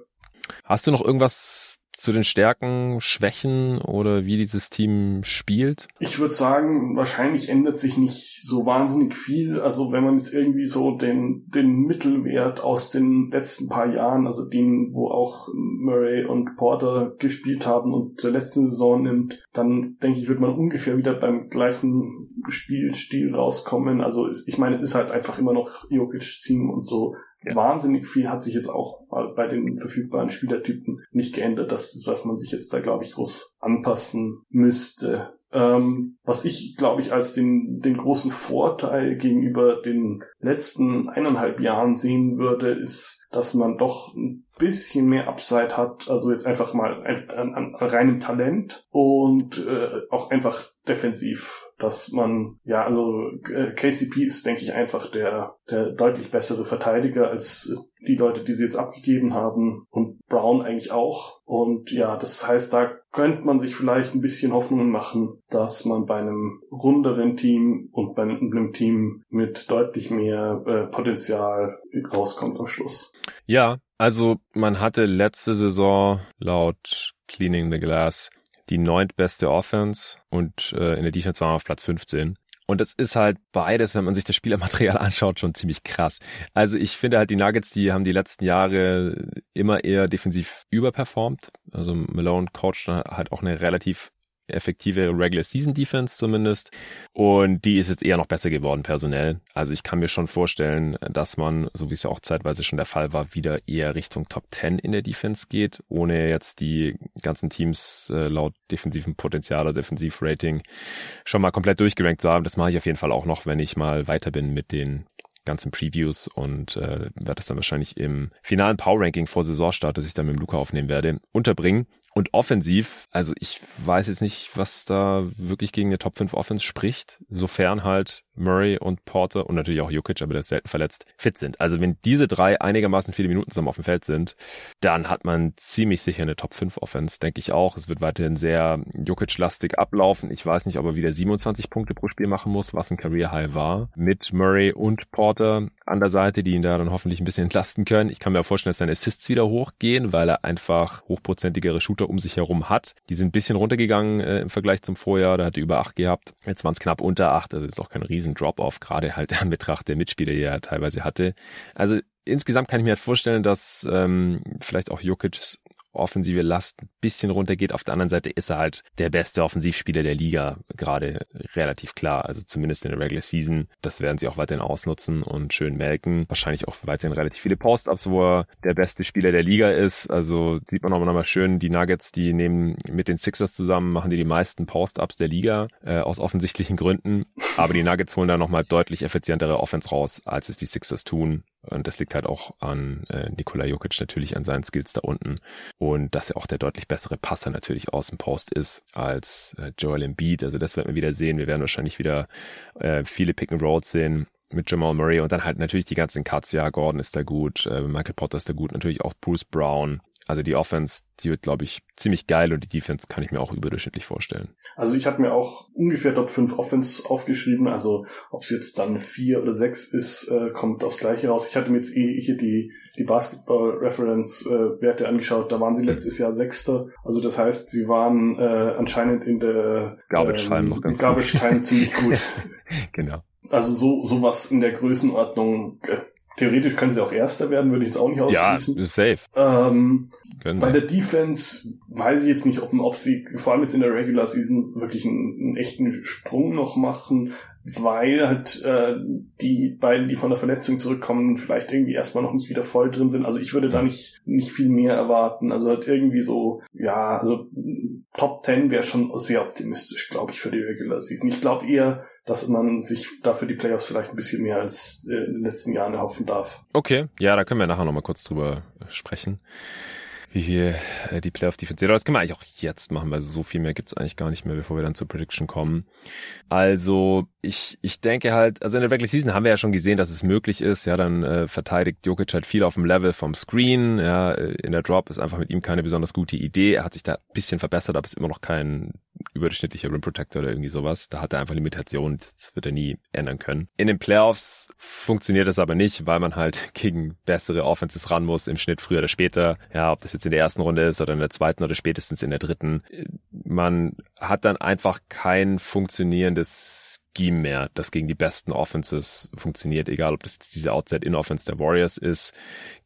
Speaker 1: Hast du noch irgendwas zu den Stärken, Schwächen oder wie dieses Team spielt?
Speaker 2: Ich würde sagen, wahrscheinlich ändert sich nicht so wahnsinnig viel. Also wenn man jetzt irgendwie so den, den Mittelwert aus den letzten paar Jahren, also den, wo auch Murray und Porter gespielt haben und der letzten Saison nimmt, dann denke ich, wird man ungefähr wieder beim gleichen Spielstil rauskommen. Also ich meine, es ist halt einfach immer noch Jokic-Team und so ja. Wahnsinnig viel hat sich jetzt auch bei den verfügbaren Spielertypen nicht geändert, dass, dass man sich jetzt da, glaube ich, groß anpassen müsste. Ähm, was ich, glaube ich, als den, den großen Vorteil gegenüber den letzten eineinhalb Jahren sehen würde, ist, dass man doch ein bisschen mehr Upside hat, also jetzt einfach mal an, an, reinem Talent und äh, auch einfach defensiv, dass man, ja, also äh, KCP ist, denke ich, einfach der, der deutlich bessere Verteidiger als die Leute, die sie jetzt abgegeben haben und Brown eigentlich auch. Und ja, das heißt, da könnte man sich vielleicht ein bisschen Hoffnungen machen, dass man bei einem runderen Team und bei einem Team mit deutlich mehr äh, Potenzial rauskommt am Schluss.
Speaker 1: Ja, also man hatte letzte Saison laut Cleaning the Glass die neuntbeste Offense und äh, in der Defense waren wir auf Platz 15. Und es ist halt beides, wenn man sich das Spielermaterial anschaut, schon ziemlich krass. Also ich finde halt, die Nuggets, die haben die letzten Jahre immer eher defensiv überperformt. Also Malone coacht halt auch eine relativ effektive Regular Season Defense zumindest. Und die ist jetzt eher noch besser geworden personell. Also ich kann mir schon vorstellen, dass man, so wie es ja auch zeitweise schon der Fall war, wieder eher Richtung Top 10 in der Defense geht, ohne jetzt die ganzen Teams äh, laut defensivem Potenzial oder Defensivrating schon mal komplett durchgerankt zu haben. Das mache ich auf jeden Fall auch noch, wenn ich mal weiter bin mit den ganzen Previews und äh, werde das dann wahrscheinlich im finalen Power Ranking vor Saisonstart, das ich dann mit dem Luca aufnehmen werde, unterbringen. Und offensiv, also ich weiß jetzt nicht, was da wirklich gegen eine Top 5 Offense spricht, sofern halt Murray und Porter und natürlich auch Jokic, aber der ist selten verletzt, fit sind. Also wenn diese drei einigermaßen viele Minuten zusammen auf dem Feld sind, dann hat man ziemlich sicher eine Top 5 Offense, denke ich auch. Es wird weiterhin sehr Jokic-lastig ablaufen. Ich weiß nicht, ob er wieder 27 Punkte pro Spiel machen muss, was ein Career High war, mit Murray und Porter an der Seite, die ihn da dann hoffentlich ein bisschen entlasten können. Ich kann mir auch vorstellen, dass seine Assists wieder hochgehen, weil er einfach hochprozentigere Shooter um sich herum hat. Die sind ein bisschen runtergegangen äh, im Vergleich zum Vorjahr. Da hat er über 8 gehabt. Jetzt waren es knapp unter 8. Also ist auch kein riesen Drop-off, gerade halt in Betracht der Mitspieler, die er teilweise hatte. Also insgesamt kann ich mir halt vorstellen, dass ähm, vielleicht auch Jokic's offensive Last ein bisschen runtergeht. Auf der anderen Seite ist er halt der beste Offensivspieler der Liga, gerade relativ klar. Also zumindest in der Regular Season. Das werden sie auch weiterhin ausnutzen und schön melken. Wahrscheinlich auch weiterhin relativ viele Post-Ups, wo er der beste Spieler der Liga ist. Also sieht man auch nochmal schön, die Nuggets, die nehmen mit den Sixers zusammen, machen die die meisten Post-Ups der Liga, äh, aus offensichtlichen Gründen. Aber die Nuggets holen da nochmal deutlich effizientere Offense raus, als es die Sixers tun. Und das liegt halt auch an äh, Nikola Jokic natürlich an seinen Skills da unten. Und dass er auch der deutlich bessere Passer natürlich aus dem Post ist als äh, Joel Embiid. Also das werden wir wieder sehen. Wir werden wahrscheinlich wieder äh, viele Pick and Rolls sehen mit Jamal Murray und dann halt natürlich die ganzen Cuts. Ja, Gordon ist da gut, äh, Michael Potter ist da gut, natürlich auch Bruce Brown. Also die Offense, die wird, glaube ich, ziemlich geil und die Defense kann ich mir auch überdurchschnittlich vorstellen.
Speaker 2: Also ich hatte mir auch ungefähr Top 5 Offense aufgeschrieben. Also ob es jetzt dann 4 oder 6 ist, äh, kommt aufs Gleiche raus. Ich hatte mir jetzt eh hier die, die Basketball-Reference-Werte äh, angeschaut. Da waren sie letztes Jahr Sechster. Also das heißt, sie waren äh, anscheinend in der
Speaker 1: Garbage Time ähm, noch ganz
Speaker 2: Garbage Time ziemlich gut.
Speaker 1: genau.
Speaker 2: Also so sowas in der Größenordnung äh, Theoretisch können sie auch Erster werden, würde ich jetzt auch nicht ausschließen.
Speaker 1: Ja, safe.
Speaker 2: Ähm, bei der Defense weiß ich jetzt nicht, ob, ob sie vor allem jetzt in der Regular Season wirklich einen, einen echten Sprung noch machen, weil halt äh, die beiden, die von der Verletzung zurückkommen, vielleicht irgendwie erstmal noch nicht wieder voll drin sind. Also ich würde da nicht nicht viel mehr erwarten. Also halt irgendwie so, ja, also Top 10 wäre schon sehr optimistisch, glaube ich, für die Regular Season. Ich glaube eher, dass man sich dafür die Playoffs vielleicht ein bisschen mehr als äh, in den letzten Jahren erhoffen darf.
Speaker 1: Okay, ja, da können wir nachher nochmal kurz drüber sprechen wie viel äh, die Playoff Defense Das können wir eigentlich auch jetzt machen, weil so viel mehr gibt's eigentlich gar nicht mehr, bevor wir dann zur Prediction kommen. Also ich, ich denke halt, also in der Regular Season haben wir ja schon gesehen, dass es möglich ist. Ja, dann äh, verteidigt Jokic halt viel auf dem Level vom Screen. Ja, äh, in der Drop ist einfach mit ihm keine besonders gute Idee. Er hat sich da ein bisschen verbessert, aber ist immer noch kein überdurchschnittlicher Rim Protector oder irgendwie sowas. Da hat er einfach Limitationen. Das wird er nie ändern können. In den Playoffs funktioniert das aber nicht, weil man halt gegen bessere Offenses ran muss, im Schnitt früher oder später. Ja, ob das jetzt in der ersten Runde ist oder in der zweiten oder spätestens in der dritten. Man hat dann einfach kein funktionierendes Scheme mehr, das gegen die besten Offenses funktioniert, egal ob das jetzt diese Outside-In-Offense der Warriors ist,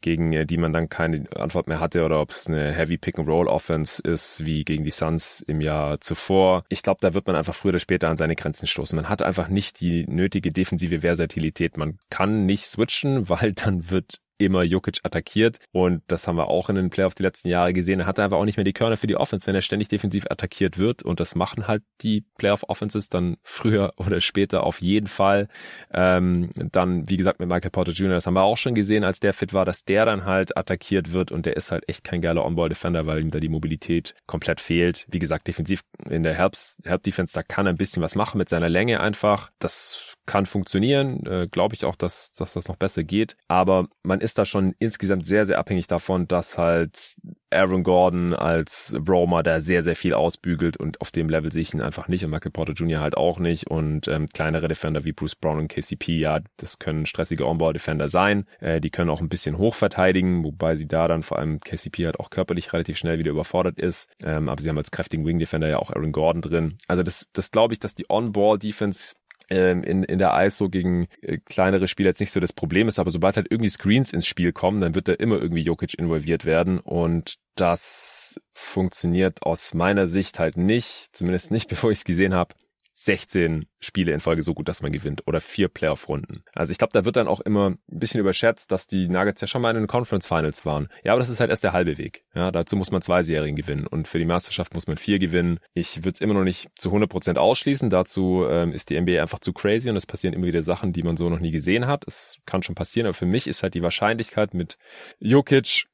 Speaker 1: gegen äh, die man dann keine Antwort mehr hatte, oder ob es eine Heavy Pick-and-Roll-Offense ist, wie gegen die Suns im Jahr zuvor. Ich glaube, da wird man einfach früher oder später an seine Grenzen stoßen. Man hat einfach nicht die nötige defensive Versatilität. Man kann nicht switchen, weil dann wird immer Jokic attackiert. Und das haben wir auch in den Playoffs die letzten Jahre gesehen. Er hatte einfach auch nicht mehr die Körner für die Offense, wenn er ständig defensiv attackiert wird. Und das machen halt die Playoff-Offenses dann früher oder später auf jeden Fall. Ähm, dann, wie gesagt, mit Michael Porter Jr., das haben wir auch schon gesehen, als der fit war, dass der dann halt attackiert wird. Und der ist halt echt kein geiler On-Ball-Defender, weil ihm da die Mobilität komplett fehlt. Wie gesagt, defensiv in der Help-Defense, da kann er ein bisschen was machen mit seiner Länge einfach. Das kann funktionieren, äh, glaube ich auch, dass, dass das noch besser geht. Aber man ist da schon insgesamt sehr, sehr abhängig davon, dass halt Aaron Gordon als Roma da sehr, sehr viel ausbügelt und auf dem Level sehe ich ihn einfach nicht und Michael Porter Jr. halt auch nicht und ähm, kleinere Defender wie Bruce Brown und KCP, ja, das können stressige On-Ball-Defender sein, äh, die können auch ein bisschen hoch verteidigen, wobei sie da dann vor allem KCP halt auch körperlich relativ schnell wieder überfordert ist, ähm, aber sie haben als kräftigen Wing-Defender ja auch Aaron Gordon drin. Also das, das glaube ich, dass die On-Ball-Defense ähm, in, in der ISO gegen äh, kleinere Spieler jetzt nicht so das Problem ist, aber sobald halt irgendwie Screens ins Spiel kommen, dann wird da immer irgendwie Jokic involviert werden und das funktioniert aus meiner Sicht halt nicht, zumindest nicht bevor ich es gesehen habe, 16 Spiele in Folge so gut, dass man gewinnt oder vier Playoff-Runden. Also ich glaube, da wird dann auch immer ein bisschen überschätzt, dass die Nuggets ja schon mal in den Conference Finals waren. Ja, aber das ist halt erst der halbe Weg. Ja, dazu muss man zwei Serien gewinnen und für die Meisterschaft muss man vier gewinnen. Ich würde es immer noch nicht zu 100 Prozent ausschließen. Dazu ähm, ist die NBA einfach zu crazy und es passieren immer wieder Sachen, die man so noch nie gesehen hat. Es kann schon passieren, aber für mich ist halt die Wahrscheinlichkeit mit Jokic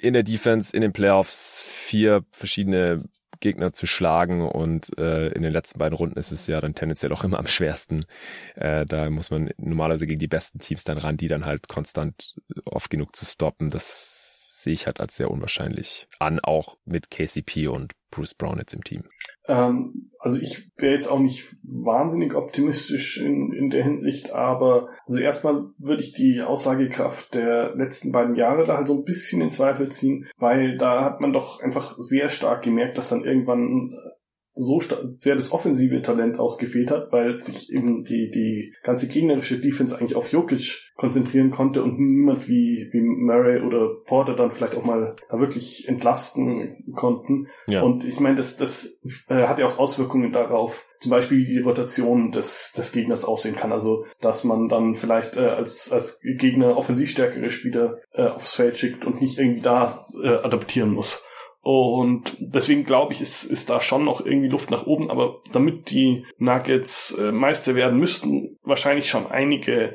Speaker 1: in der Defense in den Playoffs vier verschiedene Gegner zu schlagen und äh, in den letzten beiden Runden ist es ja dann tendenziell auch immer am schwersten. Äh, da muss man normalerweise gegen die besten Teams dann ran, die dann halt konstant oft genug zu stoppen. Das sehe ich halt als sehr unwahrscheinlich an, auch mit KCP und Bruce Brown jetzt im Team.
Speaker 2: Ähm, also ich wäre jetzt auch nicht wahnsinnig optimistisch in, in der Hinsicht, aber also erstmal würde ich die Aussagekraft der letzten beiden Jahre da halt so ein bisschen in Zweifel ziehen, weil da hat man doch einfach sehr stark gemerkt, dass dann irgendwann so sehr das offensive Talent auch gefehlt hat, weil sich eben die, die ganze gegnerische Defense eigentlich auf Jokic konzentrieren konnte und niemand wie, wie Murray oder Porter dann vielleicht auch mal da wirklich entlasten konnten. Ja. Und ich meine, das, das äh, hat ja auch Auswirkungen darauf, zum Beispiel die Rotation des, des Gegners aussehen kann. Also, dass man dann vielleicht äh, als, als Gegner offensivstärkere Spieler äh, aufs Feld schickt und nicht irgendwie da äh, adaptieren muss. Und deswegen glaube ich, ist, ist da schon noch irgendwie Luft nach oben. Aber damit die Nuggets äh, Meister werden, müssten wahrscheinlich schon einige,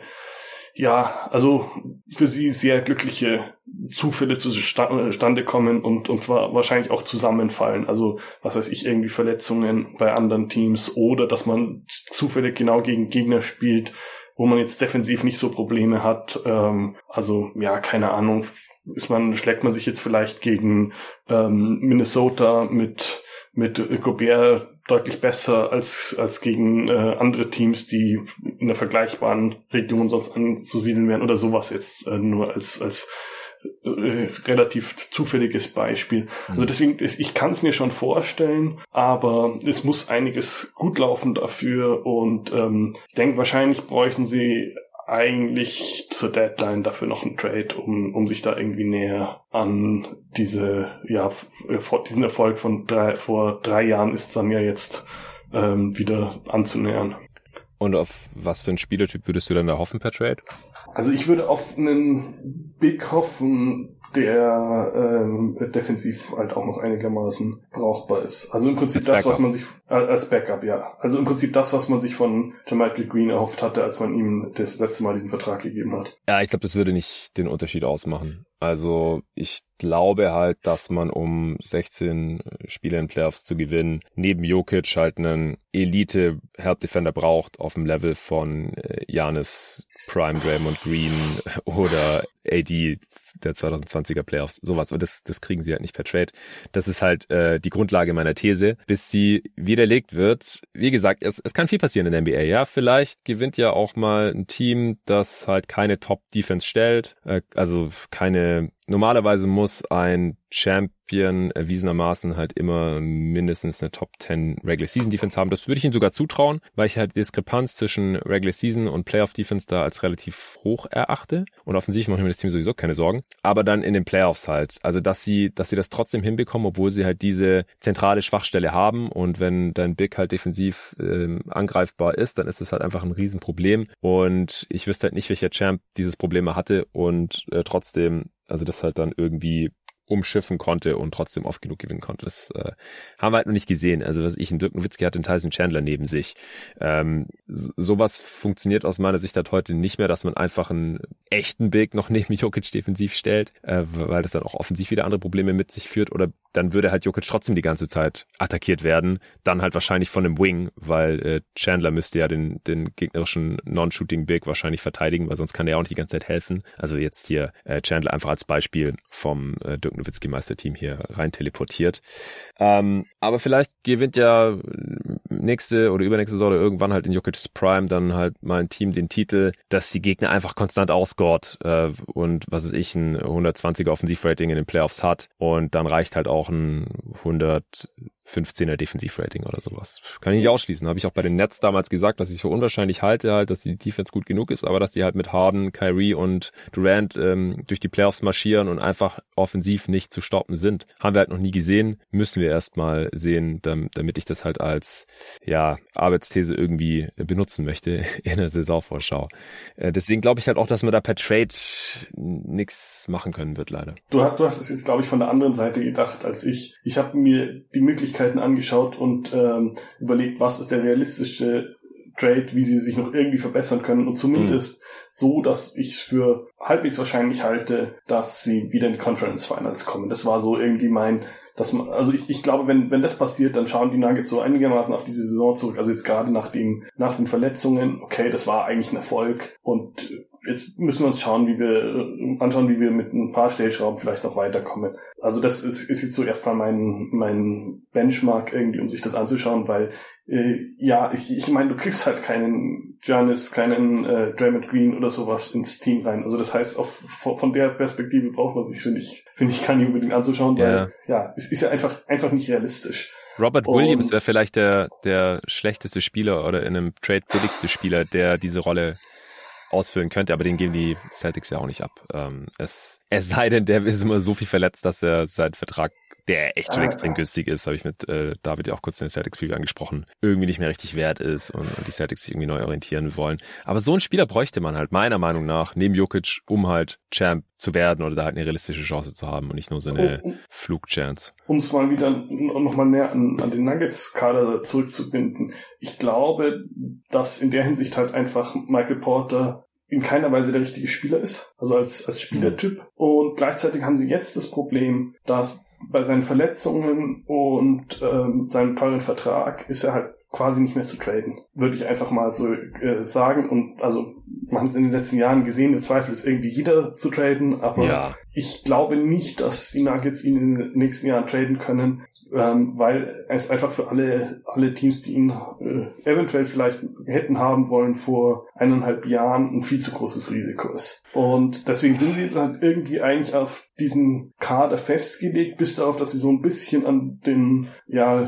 Speaker 2: ja, also für sie sehr glückliche Zufälle zustande kommen und, und zwar wahrscheinlich auch zusammenfallen. Also, was weiß ich, irgendwie Verletzungen bei anderen Teams oder dass man zufällig genau gegen Gegner spielt, wo man jetzt defensiv nicht so Probleme hat. Ähm, also, ja, keine Ahnung, ist man, schlägt man sich jetzt vielleicht gegen ähm, Minnesota mit mit Gobert deutlich besser als als gegen äh, andere Teams, die in der vergleichbaren Region sonst anzusiedeln wären oder sowas jetzt äh, nur als als äh, relativ zufälliges Beispiel. Also mhm. deswegen, ich kann es mir schon vorstellen, aber es muss einiges gut laufen dafür und ähm, ich denke, wahrscheinlich bräuchten sie eigentlich zur Deadline dafür noch ein Trade, um, um sich da irgendwie näher an diese, ja, diesen Erfolg von drei, vor drei Jahren ist dann ja jetzt ähm, wieder anzunähern.
Speaker 1: Und auf was für einen Spielertyp würdest du dann da hoffen per Trade?
Speaker 2: Also ich würde auf einen Big hoffen, der ähm, defensiv halt auch noch einigermaßen brauchbar ist. Also im Prinzip als das, Backup. was man sich äh, als Backup, ja. Also im Prinzip das, was man sich von Jermichael Green erhofft hatte, als man ihm das letzte Mal diesen Vertrag gegeben hat.
Speaker 1: Ja, ich glaube, das würde nicht den Unterschied ausmachen. Also ich glaube halt, dass man um 16 Spiele in Playoffs zu gewinnen, neben Jokic halt einen Elite Help Defender braucht auf dem Level von Janis äh, Prime Draymond Green oder AD der 2020er Playoffs, sowas. Und das, das kriegen sie halt nicht per Trade. Das ist halt äh, die Grundlage meiner These, bis sie widerlegt wird. Wie gesagt, es, es kann viel passieren in der NBA. Ja, vielleicht gewinnt ja auch mal ein Team, das halt keine Top-Defense stellt, äh, also keine Normalerweise muss ein Champion erwiesenermaßen halt immer mindestens eine Top 10 Regular Season Defense haben. Das würde ich ihm sogar zutrauen, weil ich halt Diskrepanz zwischen Regular Season und Playoff Defense da als relativ hoch erachte. Und offensichtlich mache ich mir das Team sowieso keine Sorgen. Aber dann in den Playoffs halt. Also, dass sie, dass sie das trotzdem hinbekommen, obwohl sie halt diese zentrale Schwachstelle haben. Und wenn dein Big halt defensiv ähm, angreifbar ist, dann ist das halt einfach ein Riesenproblem. Und ich wüsste halt nicht, welcher Champ dieses Problem hatte und äh, trotzdem also das halt dann irgendwie umschiffen konnte und trotzdem oft genug gewinnen konnte. Das äh, haben wir halt noch nicht gesehen. Also was ich, in Dirk Nowitzki hat den Tyson Chandler neben sich. Ähm, sowas funktioniert aus meiner Sicht halt heute nicht mehr, dass man einfach einen echten Big noch neben Jokic defensiv stellt, äh, weil das dann auch offensiv wieder andere Probleme mit sich führt oder dann würde halt Jokic trotzdem die ganze Zeit attackiert werden. Dann halt wahrscheinlich von einem Wing, weil äh, Chandler müsste ja den, den gegnerischen Non-Shooting Big wahrscheinlich verteidigen, weil sonst kann er auch nicht die ganze Zeit helfen. Also jetzt hier äh, Chandler einfach als Beispiel vom äh, Dirk Nowitzki Meisterteam hier rein teleportiert. Ähm, aber vielleicht gewinnt ja nächste oder übernächste Saison oder irgendwann halt in Jokic's Prime dann halt mein Team den Titel, dass die Gegner einfach konstant ausgort äh, und was ist ich, ein 120er Offensivrating in den Playoffs hat und dann reicht halt auch ein 100 15er Defensivrating oder sowas. Kann ich nicht ausschließen. Habe ich auch bei den Nets damals gesagt, dass ich es für unwahrscheinlich halte, halt, dass die Defense gut genug ist, aber dass die halt mit Harden, Kyrie und Durant ähm, durch die Playoffs marschieren und einfach offensiv nicht zu stoppen sind. Haben wir halt noch nie gesehen. Müssen wir erstmal sehen, damit ich das halt als ja, Arbeitsthese irgendwie benutzen möchte in der Saisonvorschau. Äh, deswegen glaube ich halt auch, dass man da per Trade nichts machen können wird, leider.
Speaker 2: Du, du hast es jetzt, glaube ich, von der anderen Seite gedacht als ich. Ich habe mir die Möglichkeit Möglichkeiten angeschaut und ähm, überlegt, was ist der realistische Trade, wie sie sich noch irgendwie verbessern können und zumindest mhm. so, dass ich es für halbwegs wahrscheinlich halte, dass sie wieder in die Conference Finals kommen. Das war so irgendwie mein, dass man, also ich, ich glaube, wenn, wenn das passiert, dann schauen die Nuggets so einigermaßen auf diese Saison zurück. Also jetzt gerade nach dem, nach den Verletzungen, okay, das war eigentlich ein Erfolg und jetzt müssen wir uns schauen, wie wir anschauen, wie wir mit ein paar Stellschrauben vielleicht noch weiterkommen. Also das ist, ist jetzt so erstmal mein, mein Benchmark irgendwie, um sich das anzuschauen, weil äh, ja, ich, ich meine, du kriegst halt keinen Giannis, keinen äh, Draymond Green oder sowas ins Team rein. Also das heißt, auf, von, der Perspektive braucht man sich, finde ich, finde ich, kann ich unbedingt anzuschauen, weil yeah. ja, es ist ja einfach, einfach nicht realistisch.
Speaker 1: Robert Williams wäre vielleicht der, der schlechteste Spieler oder in einem Trade billigste Spieler, der diese Rolle ausfüllen könnte, aber den geben die Celtics ja auch nicht ab. Ähm, es, es sei denn, der ist immer so viel verletzt, dass er seinen Vertrag der echt schon ah, extrem günstig ist, habe ich mit äh, David ja auch kurz in der Celtics Preview angesprochen, irgendwie nicht mehr richtig wert ist und, und die Celtics sich irgendwie neu orientieren wollen. Aber so einen Spieler bräuchte man halt meiner Meinung nach neben Jokic, um halt Champ zu werden oder da halt eine realistische Chance zu haben und nicht nur so eine um, Flugchance.
Speaker 2: Um es mal wieder nochmal näher an, an den Nuggets-Kader zurückzubinden. Ich glaube, dass in der Hinsicht halt einfach Michael Porter in keiner Weise der richtige Spieler ist, also als, als Spielertyp. Mhm. Und gleichzeitig haben sie jetzt das Problem, dass bei seinen Verletzungen und ähm, seinem teuren Vertrag ist er halt quasi nicht mehr zu traden. Würde ich einfach mal so äh, sagen. Und also man hat es in den letzten Jahren gesehen, im Zweifel ist irgendwie jeder zu traden, aber ja. ich glaube nicht, dass die Nuggets ihn in den nächsten Jahren traden können, ähm, weil es einfach für alle, alle Teams, die ihn äh, eventuell vielleicht hätten haben wollen vor eineinhalb Jahren, ein viel zu großes Risiko ist. Und deswegen sind sie jetzt halt irgendwie eigentlich auf diesen Kader festgelegt, bis darauf, dass sie so ein bisschen an den, ja,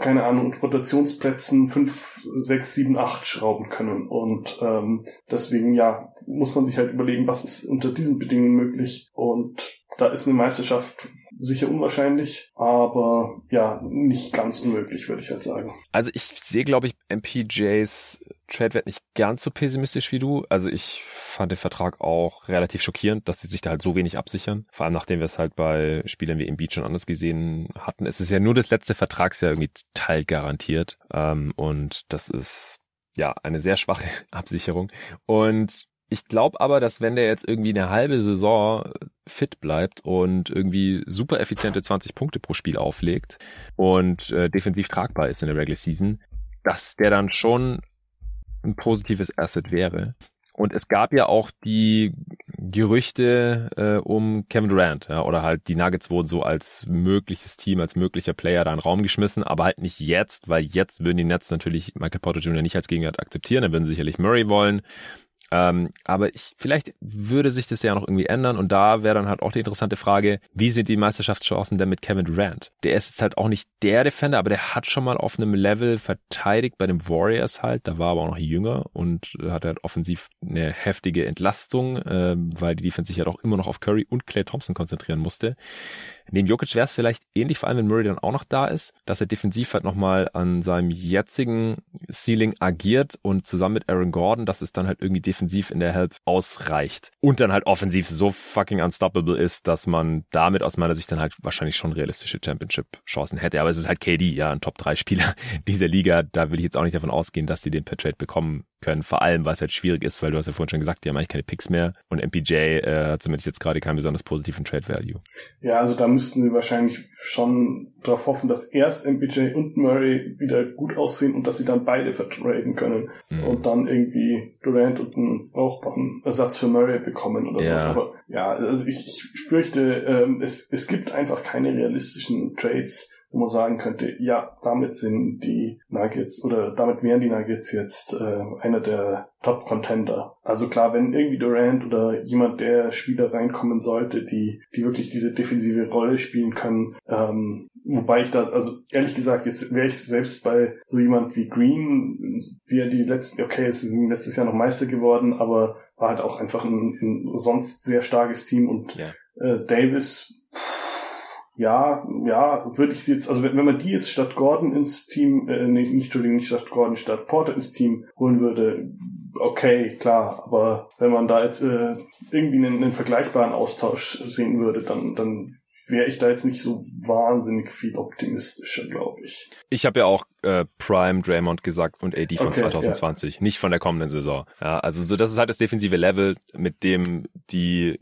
Speaker 2: keine Ahnung, Rotationsplätzen 5, 6, 7, 8 schrauben können. Und ähm, deswegen, ja, muss man sich halt überlegen, was ist unter diesen Bedingungen möglich. Und da ist eine Meisterschaft sicher unwahrscheinlich, aber ja, nicht ganz unmöglich, würde ich halt sagen.
Speaker 1: Also ich sehe, glaube ich, MPJs Trade werde nicht ganz so pessimistisch wie du. Also ich fand den Vertrag auch relativ schockierend, dass sie sich da halt so wenig absichern. Vor allem nachdem wir es halt bei Spielern wie Embiid schon anders gesehen hatten. Es ist ja nur das letzte Vertragsjahr irgendwie teilgarantiert. Ähm, und das ist ja eine sehr schwache Absicherung. Und ich glaube aber, dass wenn der jetzt irgendwie eine halbe Saison fit bleibt und irgendwie super effiziente 20 Punkte pro Spiel auflegt und äh, defensiv tragbar ist in der Regular Season, dass der dann schon ein positives Asset wäre. Und es gab ja auch die Gerüchte äh, um Kevin Durant, ja, oder halt die Nuggets wurden so als mögliches Team, als möglicher Player da in den Raum geschmissen, aber halt nicht jetzt, weil jetzt würden die Nets natürlich Michael Porter Jr. nicht als Gegenwart akzeptieren, dann würden sie sicherlich Murray wollen. Ähm, aber ich, vielleicht würde sich das ja noch irgendwie ändern und da wäre dann halt auch die interessante Frage, wie sind die Meisterschaftschancen denn mit Kevin Durant? Der ist jetzt halt auch nicht der Defender, aber der hat schon mal auf einem Level verteidigt bei den Warriors halt, da war aber auch noch jünger und hat halt offensiv eine heftige Entlastung, äh, weil die Defense sich halt doch immer noch auf Curry und Clay Thompson konzentrieren musste. Neben Jokic wäre es vielleicht ähnlich, vor allem wenn Murray dann auch noch da ist, dass er defensiv halt nochmal an seinem jetzigen Ceiling agiert und zusammen mit Aaron Gordon, dass es dann halt irgendwie defensiv in der Help ausreicht. Und dann halt offensiv so fucking unstoppable ist, dass man damit aus meiner Sicht dann halt wahrscheinlich schon realistische Championship-Chancen hätte. Aber es ist halt KD, ja, ein Top-3-Spieler dieser Liga. Da will ich jetzt auch nicht davon ausgehen, dass sie den per Trade bekommen können. Vor allem, weil es halt schwierig ist, weil du hast ja vorhin schon gesagt, die haben eigentlich keine Picks mehr und MPJ äh, hat zumindest jetzt gerade keinen besonders positiven Trade Value.
Speaker 2: Ja, also da müssten sie wahrscheinlich schon darauf hoffen, dass erst MPJ und Murray wieder gut aussehen und dass sie dann beide vertraden können mhm. und dann irgendwie Durant und einen brauchbaren Ersatz für Murray bekommen oder ja. sowas. Aber ja, also ich, ich fürchte, ähm, es, es gibt einfach keine realistischen Trades wo man sagen könnte, ja, damit sind die Nuggets oder damit wären die Nuggets jetzt äh, einer der Top-Contender. Also klar, wenn irgendwie Durant oder jemand der Spieler reinkommen sollte, die, die wirklich diese defensive Rolle spielen können, ähm, wobei ich da, also ehrlich gesagt, jetzt wäre ich selbst bei so jemand wie Green, wie er die letzten, okay, sie sind letztes Jahr noch Meister geworden, aber war halt auch einfach ein, ein sonst sehr starkes Team und ja. äh, Davis, ja, ja, würde ich sie jetzt, also wenn, wenn man die jetzt statt Gordon ins Team, äh, nicht, nicht, Entschuldigung, nicht statt Gordon, statt Porter ins Team holen würde, okay, klar, aber wenn man da jetzt äh, irgendwie einen, einen vergleichbaren Austausch sehen würde, dann, dann wäre ich da jetzt nicht so wahnsinnig viel optimistischer, glaube ich.
Speaker 1: Ich habe ja auch äh, Prime Draymond gesagt und AD von okay, 2020, ja. nicht von der kommenden Saison. Ja, also so das ist halt das defensive Level, mit dem die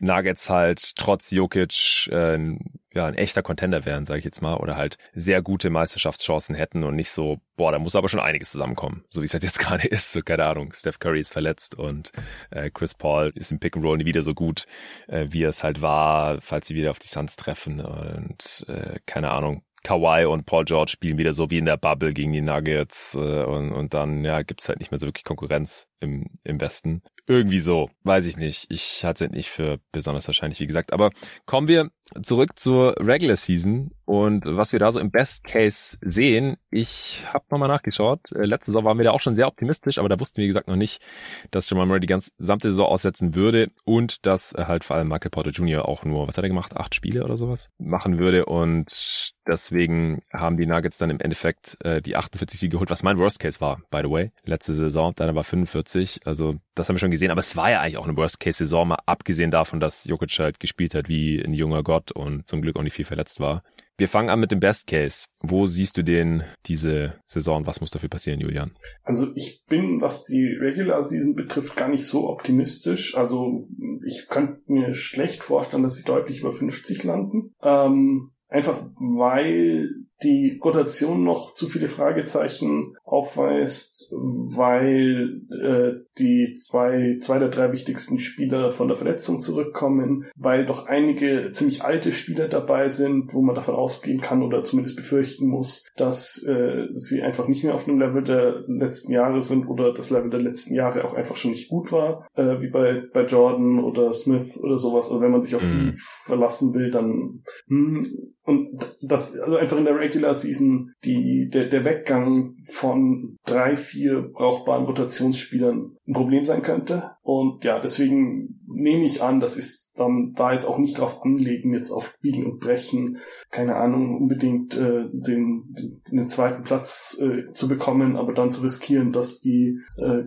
Speaker 1: Nuggets halt trotz Jokic äh, ja, ein echter Contender wären, sage ich jetzt mal, oder halt sehr gute Meisterschaftschancen hätten und nicht so, boah, da muss aber schon einiges zusammenkommen, so wie es halt jetzt gerade ist, so keine Ahnung, Steph Curry ist verletzt und äh, Chris Paul ist im Pick and Roll nie wieder so gut, äh, wie es halt war, falls sie wieder auf die Suns treffen und äh, keine Ahnung, Kawhi und Paul George spielen wieder so wie in der Bubble gegen die Nuggets äh, und, und dann ja gibt's halt nicht mehr so wirklich Konkurrenz im, im Westen. Irgendwie so, weiß ich nicht. Ich hatte es nicht für besonders wahrscheinlich, wie gesagt. Aber kommen wir zurück zur Regular Season und was wir da so im Best Case sehen. Ich habe nochmal nachgeschaut. Äh, letzte Saison waren wir da auch schon sehr optimistisch, aber da wussten wir, wie gesagt, noch nicht, dass Jamal Murray die ganze gesamte Saison aussetzen würde und dass halt vor allem Michael Porter Jr. auch nur, was hat er gemacht, acht Spiele oder sowas machen würde und deswegen haben die Nuggets dann im Endeffekt äh, die 48 Siege geholt, was mein Worst Case war, by the way, letzte Saison. Deiner war 45, also das haben wir schon gesehen, aber es war ja eigentlich auch eine Worst Case Saison, mal abgesehen davon, dass Jokic halt gespielt hat wie ein junger Gott und zum Glück auch nicht viel verletzt war. Wir fangen an mit dem Best Case. Wo siehst du den diese Saison? Was muss dafür passieren, Julian?
Speaker 2: Also ich bin, was die Regular Season betrifft, gar nicht so optimistisch. Also ich könnte mir schlecht vorstellen, dass sie deutlich über 50 landen. Ähm, einfach weil die Rotation noch zu viele Fragezeichen aufweist, weil äh, die zwei, zwei der drei wichtigsten Spieler von der Verletzung zurückkommen, weil doch einige ziemlich alte Spieler dabei sind, wo man davon ausgehen kann oder zumindest befürchten muss, dass äh, sie einfach nicht mehr auf dem Level der letzten Jahre sind oder das Level der letzten Jahre auch einfach schon nicht gut war, äh, wie bei, bei Jordan oder Smith oder sowas. Also wenn man sich auf mhm. die verlassen will, dann hm, und das, also einfach in der Regular Season die, der, der Weggang von drei, vier brauchbaren Rotationsspielern ein Problem sein könnte. Und ja, deswegen nehme ich an, das ist dann da jetzt auch nicht drauf anlegen, jetzt auf Biegen und Brechen, keine Ahnung, unbedingt äh, den, den, den zweiten Platz äh, zu bekommen, aber dann zu riskieren, dass die äh,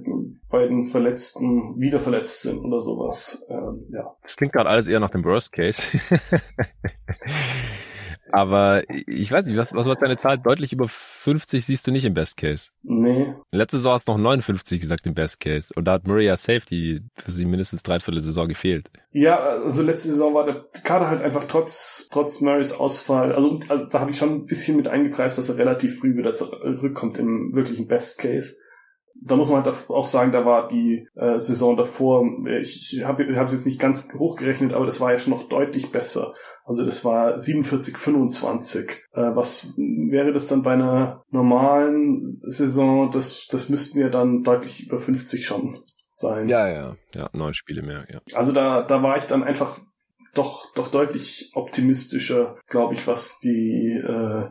Speaker 2: beiden Verletzten wieder verletzt sind oder sowas. Ähm, ja.
Speaker 1: Das klingt gerade alles eher nach dem Worst Case. Aber ich weiß nicht, was, was war deine Zahl? Deutlich über 50 siehst du nicht im Best Case.
Speaker 2: Nee.
Speaker 1: Letzte Saison hast du noch 59 gesagt im Best Case. Und da hat Murray ja Safety für sie mindestens dreiviertel Saison gefehlt.
Speaker 2: Ja, also letzte Saison war der Kader halt einfach trotz, trotz Murrays Ausfall, also, also da habe ich schon ein bisschen mit eingepreist, dass er relativ früh wieder zurückkommt im wirklichen Best Case da muss man halt auch sagen, da war die äh, Saison davor, ich, ich habe es jetzt nicht ganz hochgerechnet, aber das war ja schon noch deutlich besser. Also das war 47, 25. Äh, was wäre das dann bei einer normalen Saison? Das, das müssten ja dann deutlich über 50 schon sein.
Speaker 1: Ja, ja, ja, neun Spiele mehr, ja.
Speaker 2: Also da, da war ich dann einfach doch, doch deutlich optimistischer, glaube ich, was die, äh,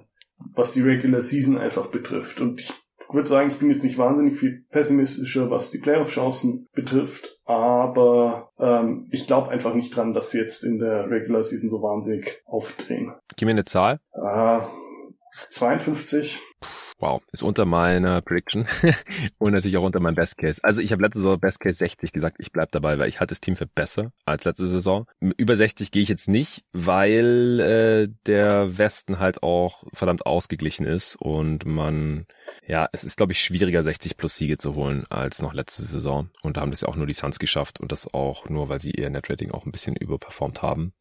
Speaker 2: was die Regular Season einfach betrifft. Und ich würde sagen, ich bin jetzt nicht wahnsinnig viel pessimistischer, was die Playoff-Chancen betrifft, aber ähm, ich glaube einfach nicht dran, dass sie jetzt in der Regular Season so wahnsinnig aufdrehen.
Speaker 1: Gib mir eine Zahl.
Speaker 2: Äh, 52.
Speaker 1: Wow, ist unter meiner Prediction und natürlich auch unter meinem Best Case. Also ich habe letzte Saison Best Case 60 gesagt, ich bleib dabei, weil ich halte das Team für besser als letzte Saison. Über 60 gehe ich jetzt nicht, weil äh, der Westen halt auch verdammt ausgeglichen ist und man, ja, es ist glaube ich schwieriger 60 plus Siege zu holen als noch letzte Saison und da haben das ja auch nur die Suns geschafft und das auch nur, weil sie ihr Netrating auch ein bisschen überperformt haben.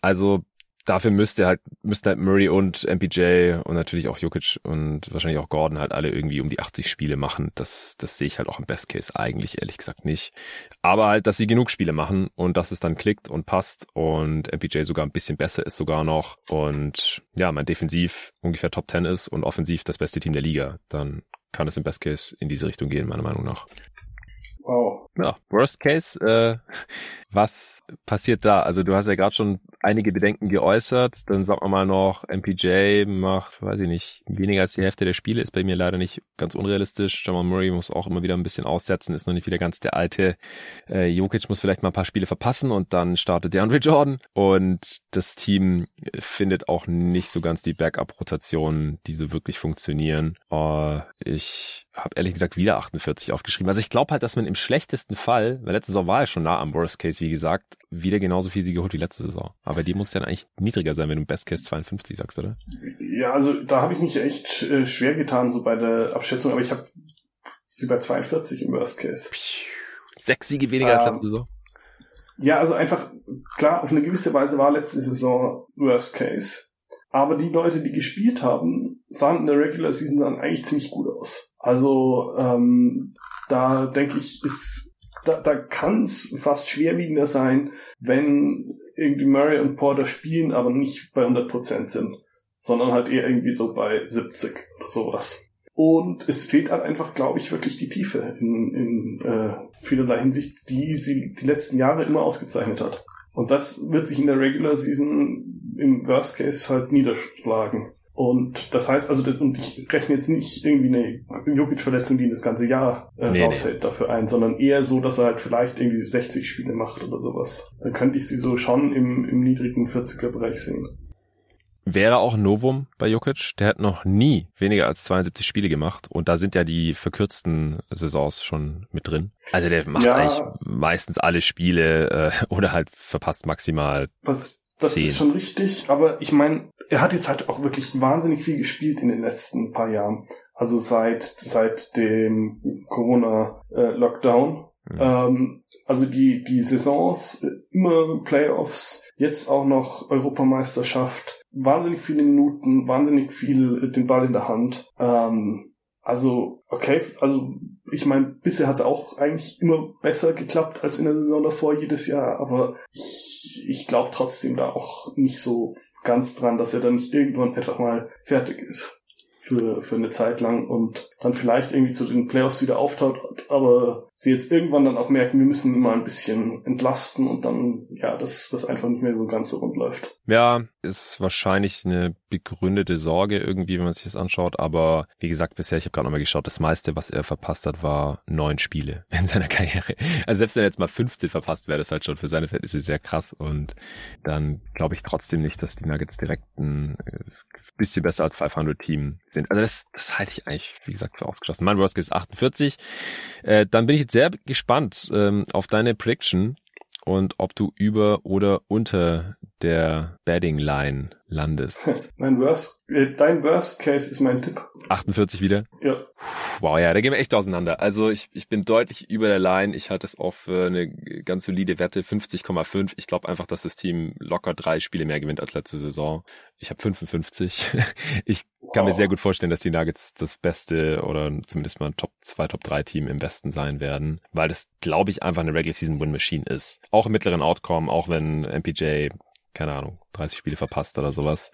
Speaker 1: Also dafür müsste halt, müssten halt Murray und MPJ und natürlich auch Jokic und wahrscheinlich auch Gordon halt alle irgendwie um die 80 Spiele machen. Das, das sehe ich halt auch im Best Case eigentlich ehrlich gesagt nicht. Aber halt, dass sie genug Spiele machen und dass es dann klickt und passt und MPJ sogar ein bisschen besser ist sogar noch und ja, mein Defensiv ungefähr Top 10 ist und offensiv das beste Team der Liga, dann kann es im Best Case in diese Richtung gehen, meiner Meinung nach.
Speaker 2: Wow.
Speaker 1: Ja, Worst Case, äh, was passiert da? Also du hast ja gerade schon einige Bedenken geäußert. Dann sagen wir mal noch, MPJ macht, weiß ich nicht, weniger als die Hälfte der Spiele, ist bei mir leider nicht ganz unrealistisch. Jamal Murray muss auch immer wieder ein bisschen aussetzen, ist noch nicht wieder ganz der alte. Äh, Jokic muss vielleicht mal ein paar Spiele verpassen und dann startet der Andre Jordan. Und das Team findet auch nicht so ganz die Backup-Rotationen, die so wirklich funktionieren. Uh, ich habe ehrlich gesagt wieder 48 aufgeschrieben. Also ich glaube halt, dass man im schlechtesten Fall, weil letzte Saison war er schon nah am Worst Case, wie gesagt, wieder genauso viel sie geholt wie letzte Saison. Aber die muss dann eigentlich niedriger sein, wenn du Best Case 52 sagst, oder?
Speaker 2: Ja, also da habe ich mich echt äh, schwer getan, so bei der Abschätzung, aber ich habe sie bei 42 im Worst Case.
Speaker 1: Sechs Siege weniger ähm, als letzte Saison.
Speaker 2: Ja, also einfach, klar, auf eine gewisse Weise war letzte Saison Worst Case. Aber die Leute, die gespielt haben, sahen in der Regular Season dann eigentlich ziemlich gut aus. Also ähm, da denke ich, ist da, da kann es fast schwerwiegender sein, wenn irgendwie Murray und Porter spielen, aber nicht bei 100% sind, sondern halt eher irgendwie so bei 70 oder sowas. Und es fehlt halt einfach, glaube ich, wirklich die Tiefe in, in äh, vielerlei Hinsicht, die sie die letzten Jahre immer ausgezeichnet hat. Und das wird sich in der Regular Season im Worst Case halt niederschlagen. Und das heißt, also das, und ich rechne jetzt nicht irgendwie eine Jokic-Verletzung, die das ganze Jahr äh, nee, rausfällt, nee. dafür ein, sondern eher so, dass er halt vielleicht irgendwie 60 Spiele macht oder sowas. Dann könnte ich sie so schon im, im niedrigen 40er-Bereich sehen.
Speaker 1: Wäre auch ein Novum bei Jokic. Der hat noch nie weniger als 72 Spiele gemacht. Und da sind ja die verkürzten Saisons schon mit drin. Also der macht ja, eigentlich meistens alle Spiele äh, oder halt verpasst maximal.
Speaker 2: Was, das 10. ist schon richtig, aber ich meine, er hat jetzt halt auch wirklich wahnsinnig viel gespielt in den letzten paar Jahren. Also seit, seit dem Corona-Lockdown. Mhm. ähm, also die, die Saisons, immer Playoffs, jetzt auch noch Europameisterschaft, wahnsinnig viele Minuten, wahnsinnig viel äh, den Ball in der Hand. Ähm, also, okay, also ich meine, bisher hat es auch eigentlich immer besser geklappt als in der Saison davor jedes Jahr, aber ich, ich glaube trotzdem da auch nicht so ganz dran, dass er dann nicht irgendwann einfach mal fertig ist. Für, für eine Zeit lang und dann vielleicht irgendwie zu den Playoffs wieder auftaucht, aber sie jetzt irgendwann dann auch merken, wir müssen mal ein bisschen entlasten und dann, ja, dass das einfach nicht mehr so ganz so rund läuft.
Speaker 1: Ja, ist wahrscheinlich eine begründete Sorge irgendwie, wenn man sich das anschaut, aber wie gesagt, bisher, ich habe gerade nochmal geschaut, das meiste, was er verpasst hat, war neun Spiele in seiner Karriere. Also selbst wenn er jetzt mal 15 verpasst, wäre das halt schon für seine Verhältnisse sehr krass und dann glaube ich trotzdem nicht, dass die Nuggets direkt ein äh, bisschen besser als 500 Team sind. Also das, das halte ich eigentlich, wie gesagt, für ausgeschlossen. Mein Worst Case ist 48. Äh, dann bin ich jetzt sehr gespannt ähm, auf deine Prediction und ob du über oder unter der Betting Line landest.
Speaker 2: mein Worst, äh, dein Worst Case ist mein Tipp.
Speaker 1: 48 wieder?
Speaker 2: Ja.
Speaker 1: Wow, ja, da gehen wir echt auseinander. Also ich, ich bin deutlich über der Line. Ich halte es auch für eine ganz solide Wette, 50,5. Ich glaube einfach, dass das Team locker drei Spiele mehr gewinnt als letzte Saison. Ich habe 55. ich kann wow. mir sehr gut vorstellen, dass die Nuggets das beste oder zumindest mal ein Top 2, Top 3 Team im Westen sein werden, weil das, glaube ich, einfach eine Regular Season Win Machine ist. Auch im mittleren Outcome, auch wenn MPJ keine Ahnung, 30 Spiele verpasst oder sowas.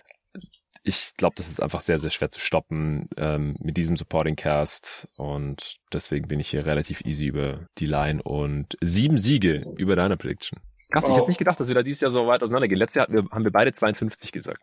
Speaker 1: Ich glaube, das ist einfach sehr, sehr schwer zu stoppen ähm, mit diesem Supporting Cast und deswegen bin ich hier relativ easy über die Line und sieben Siege über deine Prediction. Krass, wow. ich hätte nicht gedacht, dass wir da dieses Jahr so weit auseinandergehen. Letztes Jahr haben wir, haben wir beide 52 gesagt.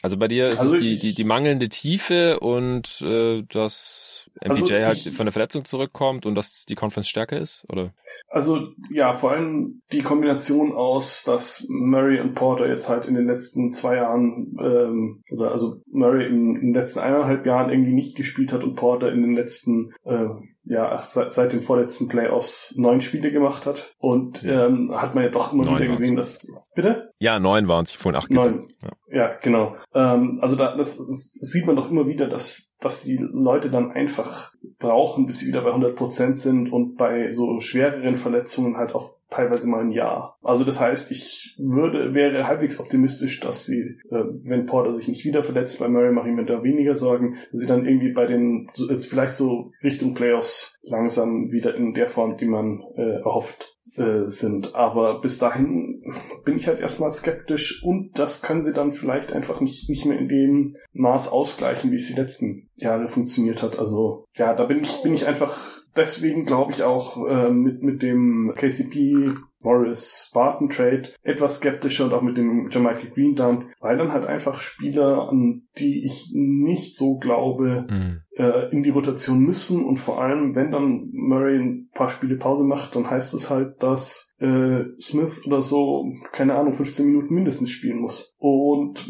Speaker 1: Also bei dir ist also es die, die, die mangelnde Tiefe und äh, dass MPJ also halt von der Verletzung zurückkommt und dass die Conference stärker ist, oder?
Speaker 2: Also ja, vor allem die Kombination aus, dass Murray und Porter jetzt halt in den letzten zwei Jahren ähm, oder also Murray in, in den letzten eineinhalb Jahren irgendwie nicht gespielt hat und Porter in den letzten äh, ja seit, seit den vorletzten Playoffs neun Spiele gemacht hat. Und ähm, hat man ja doch immer wieder gesehen, dass bitte
Speaker 1: ja neun waren es vorhin acht
Speaker 2: neun. gesagt. Ja. ja, genau. Ähm, also da, das, das sieht man doch immer wieder, dass, dass die Leute dann einfach brauchen, bis sie wieder bei 100 Prozent sind und bei so schwereren Verletzungen halt auch teilweise mal ein Jahr. Also das heißt, ich würde, wäre halbwegs optimistisch, dass sie, äh, wenn Porter sich nicht wieder verletzt, bei Murray mache ich mir da weniger Sorgen, dass sie dann irgendwie bei den, jetzt vielleicht so Richtung Playoffs langsam wieder in der Form, die man äh, erhofft, äh, sind. Aber bis dahin bin ich halt erstmal skeptisch und das können sie dann vielleicht einfach nicht, nicht mehr in dem Maß ausgleichen, wie es die letzten Jahre funktioniert hat. Also ja, da bin ich, bin ich einfach deswegen glaube ich auch äh, mit, mit dem KCP Morris Spartan Trade etwas skeptischer und auch mit dem Jamaica Green Dump, weil dann halt einfach Spieler, an die ich nicht so glaube, mhm. äh, in die Rotation müssen und vor allem, wenn dann Murray ein paar Spiele Pause macht, dann heißt es halt, dass äh, Smith oder so, keine Ahnung, 15 Minuten mindestens spielen muss. Und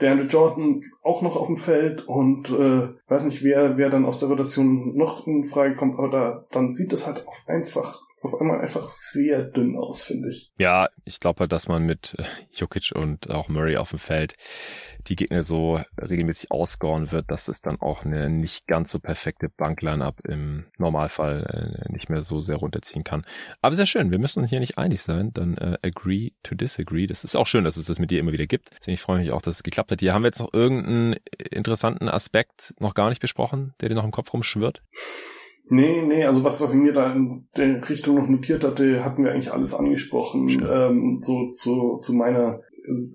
Speaker 2: der Andrew Jordan auch noch auf dem Feld und äh, weiß nicht, wer, wer dann aus der Rotation noch in Frage kommt, aber da, dann sieht das halt auf einfach auf einmal einfach sehr dünn aus, finde ich.
Speaker 1: Ja, ich glaube halt, dass man mit äh, Jokic und auch Murray auf dem Feld die Gegner so regelmäßig ausgoren wird, dass es dann auch eine nicht ganz so perfekte Bankline-Up im Normalfall äh, nicht mehr so sehr runterziehen kann. Aber sehr schön, wir müssen uns hier nicht einig sein, dann äh, agree to disagree. Das ist auch schön, dass es das mit dir immer wieder gibt. Deswegen ich freue mich auch, dass es geklappt hat. Hier haben wir jetzt noch irgendeinen interessanten Aspekt noch gar nicht besprochen, der dir noch im Kopf rumschwirrt.
Speaker 2: Nee, nee, also was, was ich mir da in der Richtung noch notiert hatte, hatten wir eigentlich alles angesprochen. Ähm, so zu, zu meiner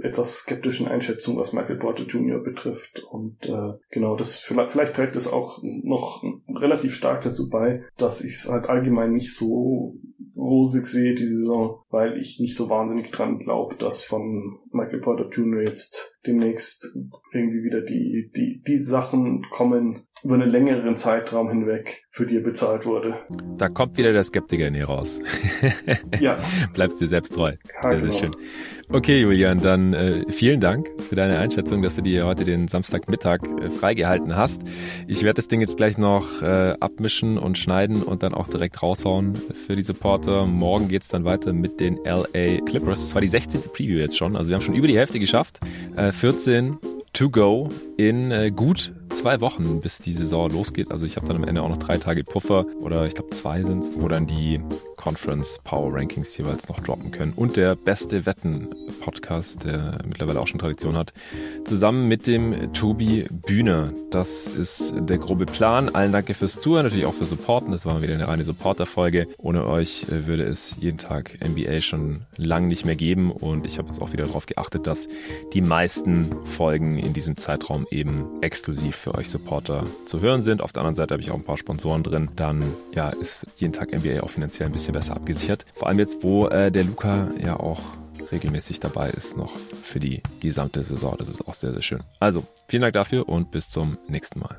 Speaker 2: etwas skeptischen Einschätzung, was Michael Porter Jr. betrifft. Und äh, genau, das vielleicht, vielleicht trägt es auch noch relativ stark dazu bei, dass ich es halt allgemein nicht so rosig sehe, die Saison, weil ich nicht so wahnsinnig dran glaube, dass von Michael Porter Jr. jetzt demnächst irgendwie wieder die, die, die Sachen kommen, über einen längeren Zeitraum hinweg für die er bezahlt wurde.
Speaker 1: Da kommt wieder der Skeptiker in dir raus.
Speaker 2: ja.
Speaker 1: Bleibst dir selbst treu. Ja, sehr, genau. sehr schön. Okay, Julian, dann äh, vielen Dank für deine Einschätzung, dass du dir heute den Samstagmittag äh, freigehalten hast. Ich werde das Ding jetzt gleich noch äh, abmischen und schneiden und dann auch direkt raushauen für die Supporter. Morgen geht's dann weiter mit den LA Clippers. Das war die 16. Preview jetzt schon. Also wir haben schon über die Hälfte geschafft. Äh, 14 to go in äh, gut zwei Wochen, bis die Saison losgeht. Also ich habe dann am Ende auch noch drei Tage Puffer oder ich glaube zwei sind, wo dann die Conference Power Rankings jeweils noch droppen können. Und der beste Wetten-Podcast, der mittlerweile auch schon Tradition hat, zusammen mit dem Tobi Bühne. Das ist der grobe Plan. Allen danke fürs Zuhören, natürlich auch fürs Supporten. Das war wieder eine reine Supporter-Folge. Ohne euch äh, würde es jeden Tag NBA schon lang nicht mehr geben. Und ich habe jetzt auch wieder darauf geachtet, dass die meisten Folgen in diesem Zeitraum eben exklusiv für euch Supporter zu hören sind. Auf der anderen Seite habe ich auch ein paar Sponsoren drin. Dann ja, ist jeden Tag NBA auch finanziell ein bisschen besser abgesichert. Vor allem jetzt, wo äh, der Luca ja auch regelmäßig dabei ist, noch für die gesamte Saison. Das ist auch sehr, sehr schön. Also, vielen Dank dafür und bis zum nächsten Mal.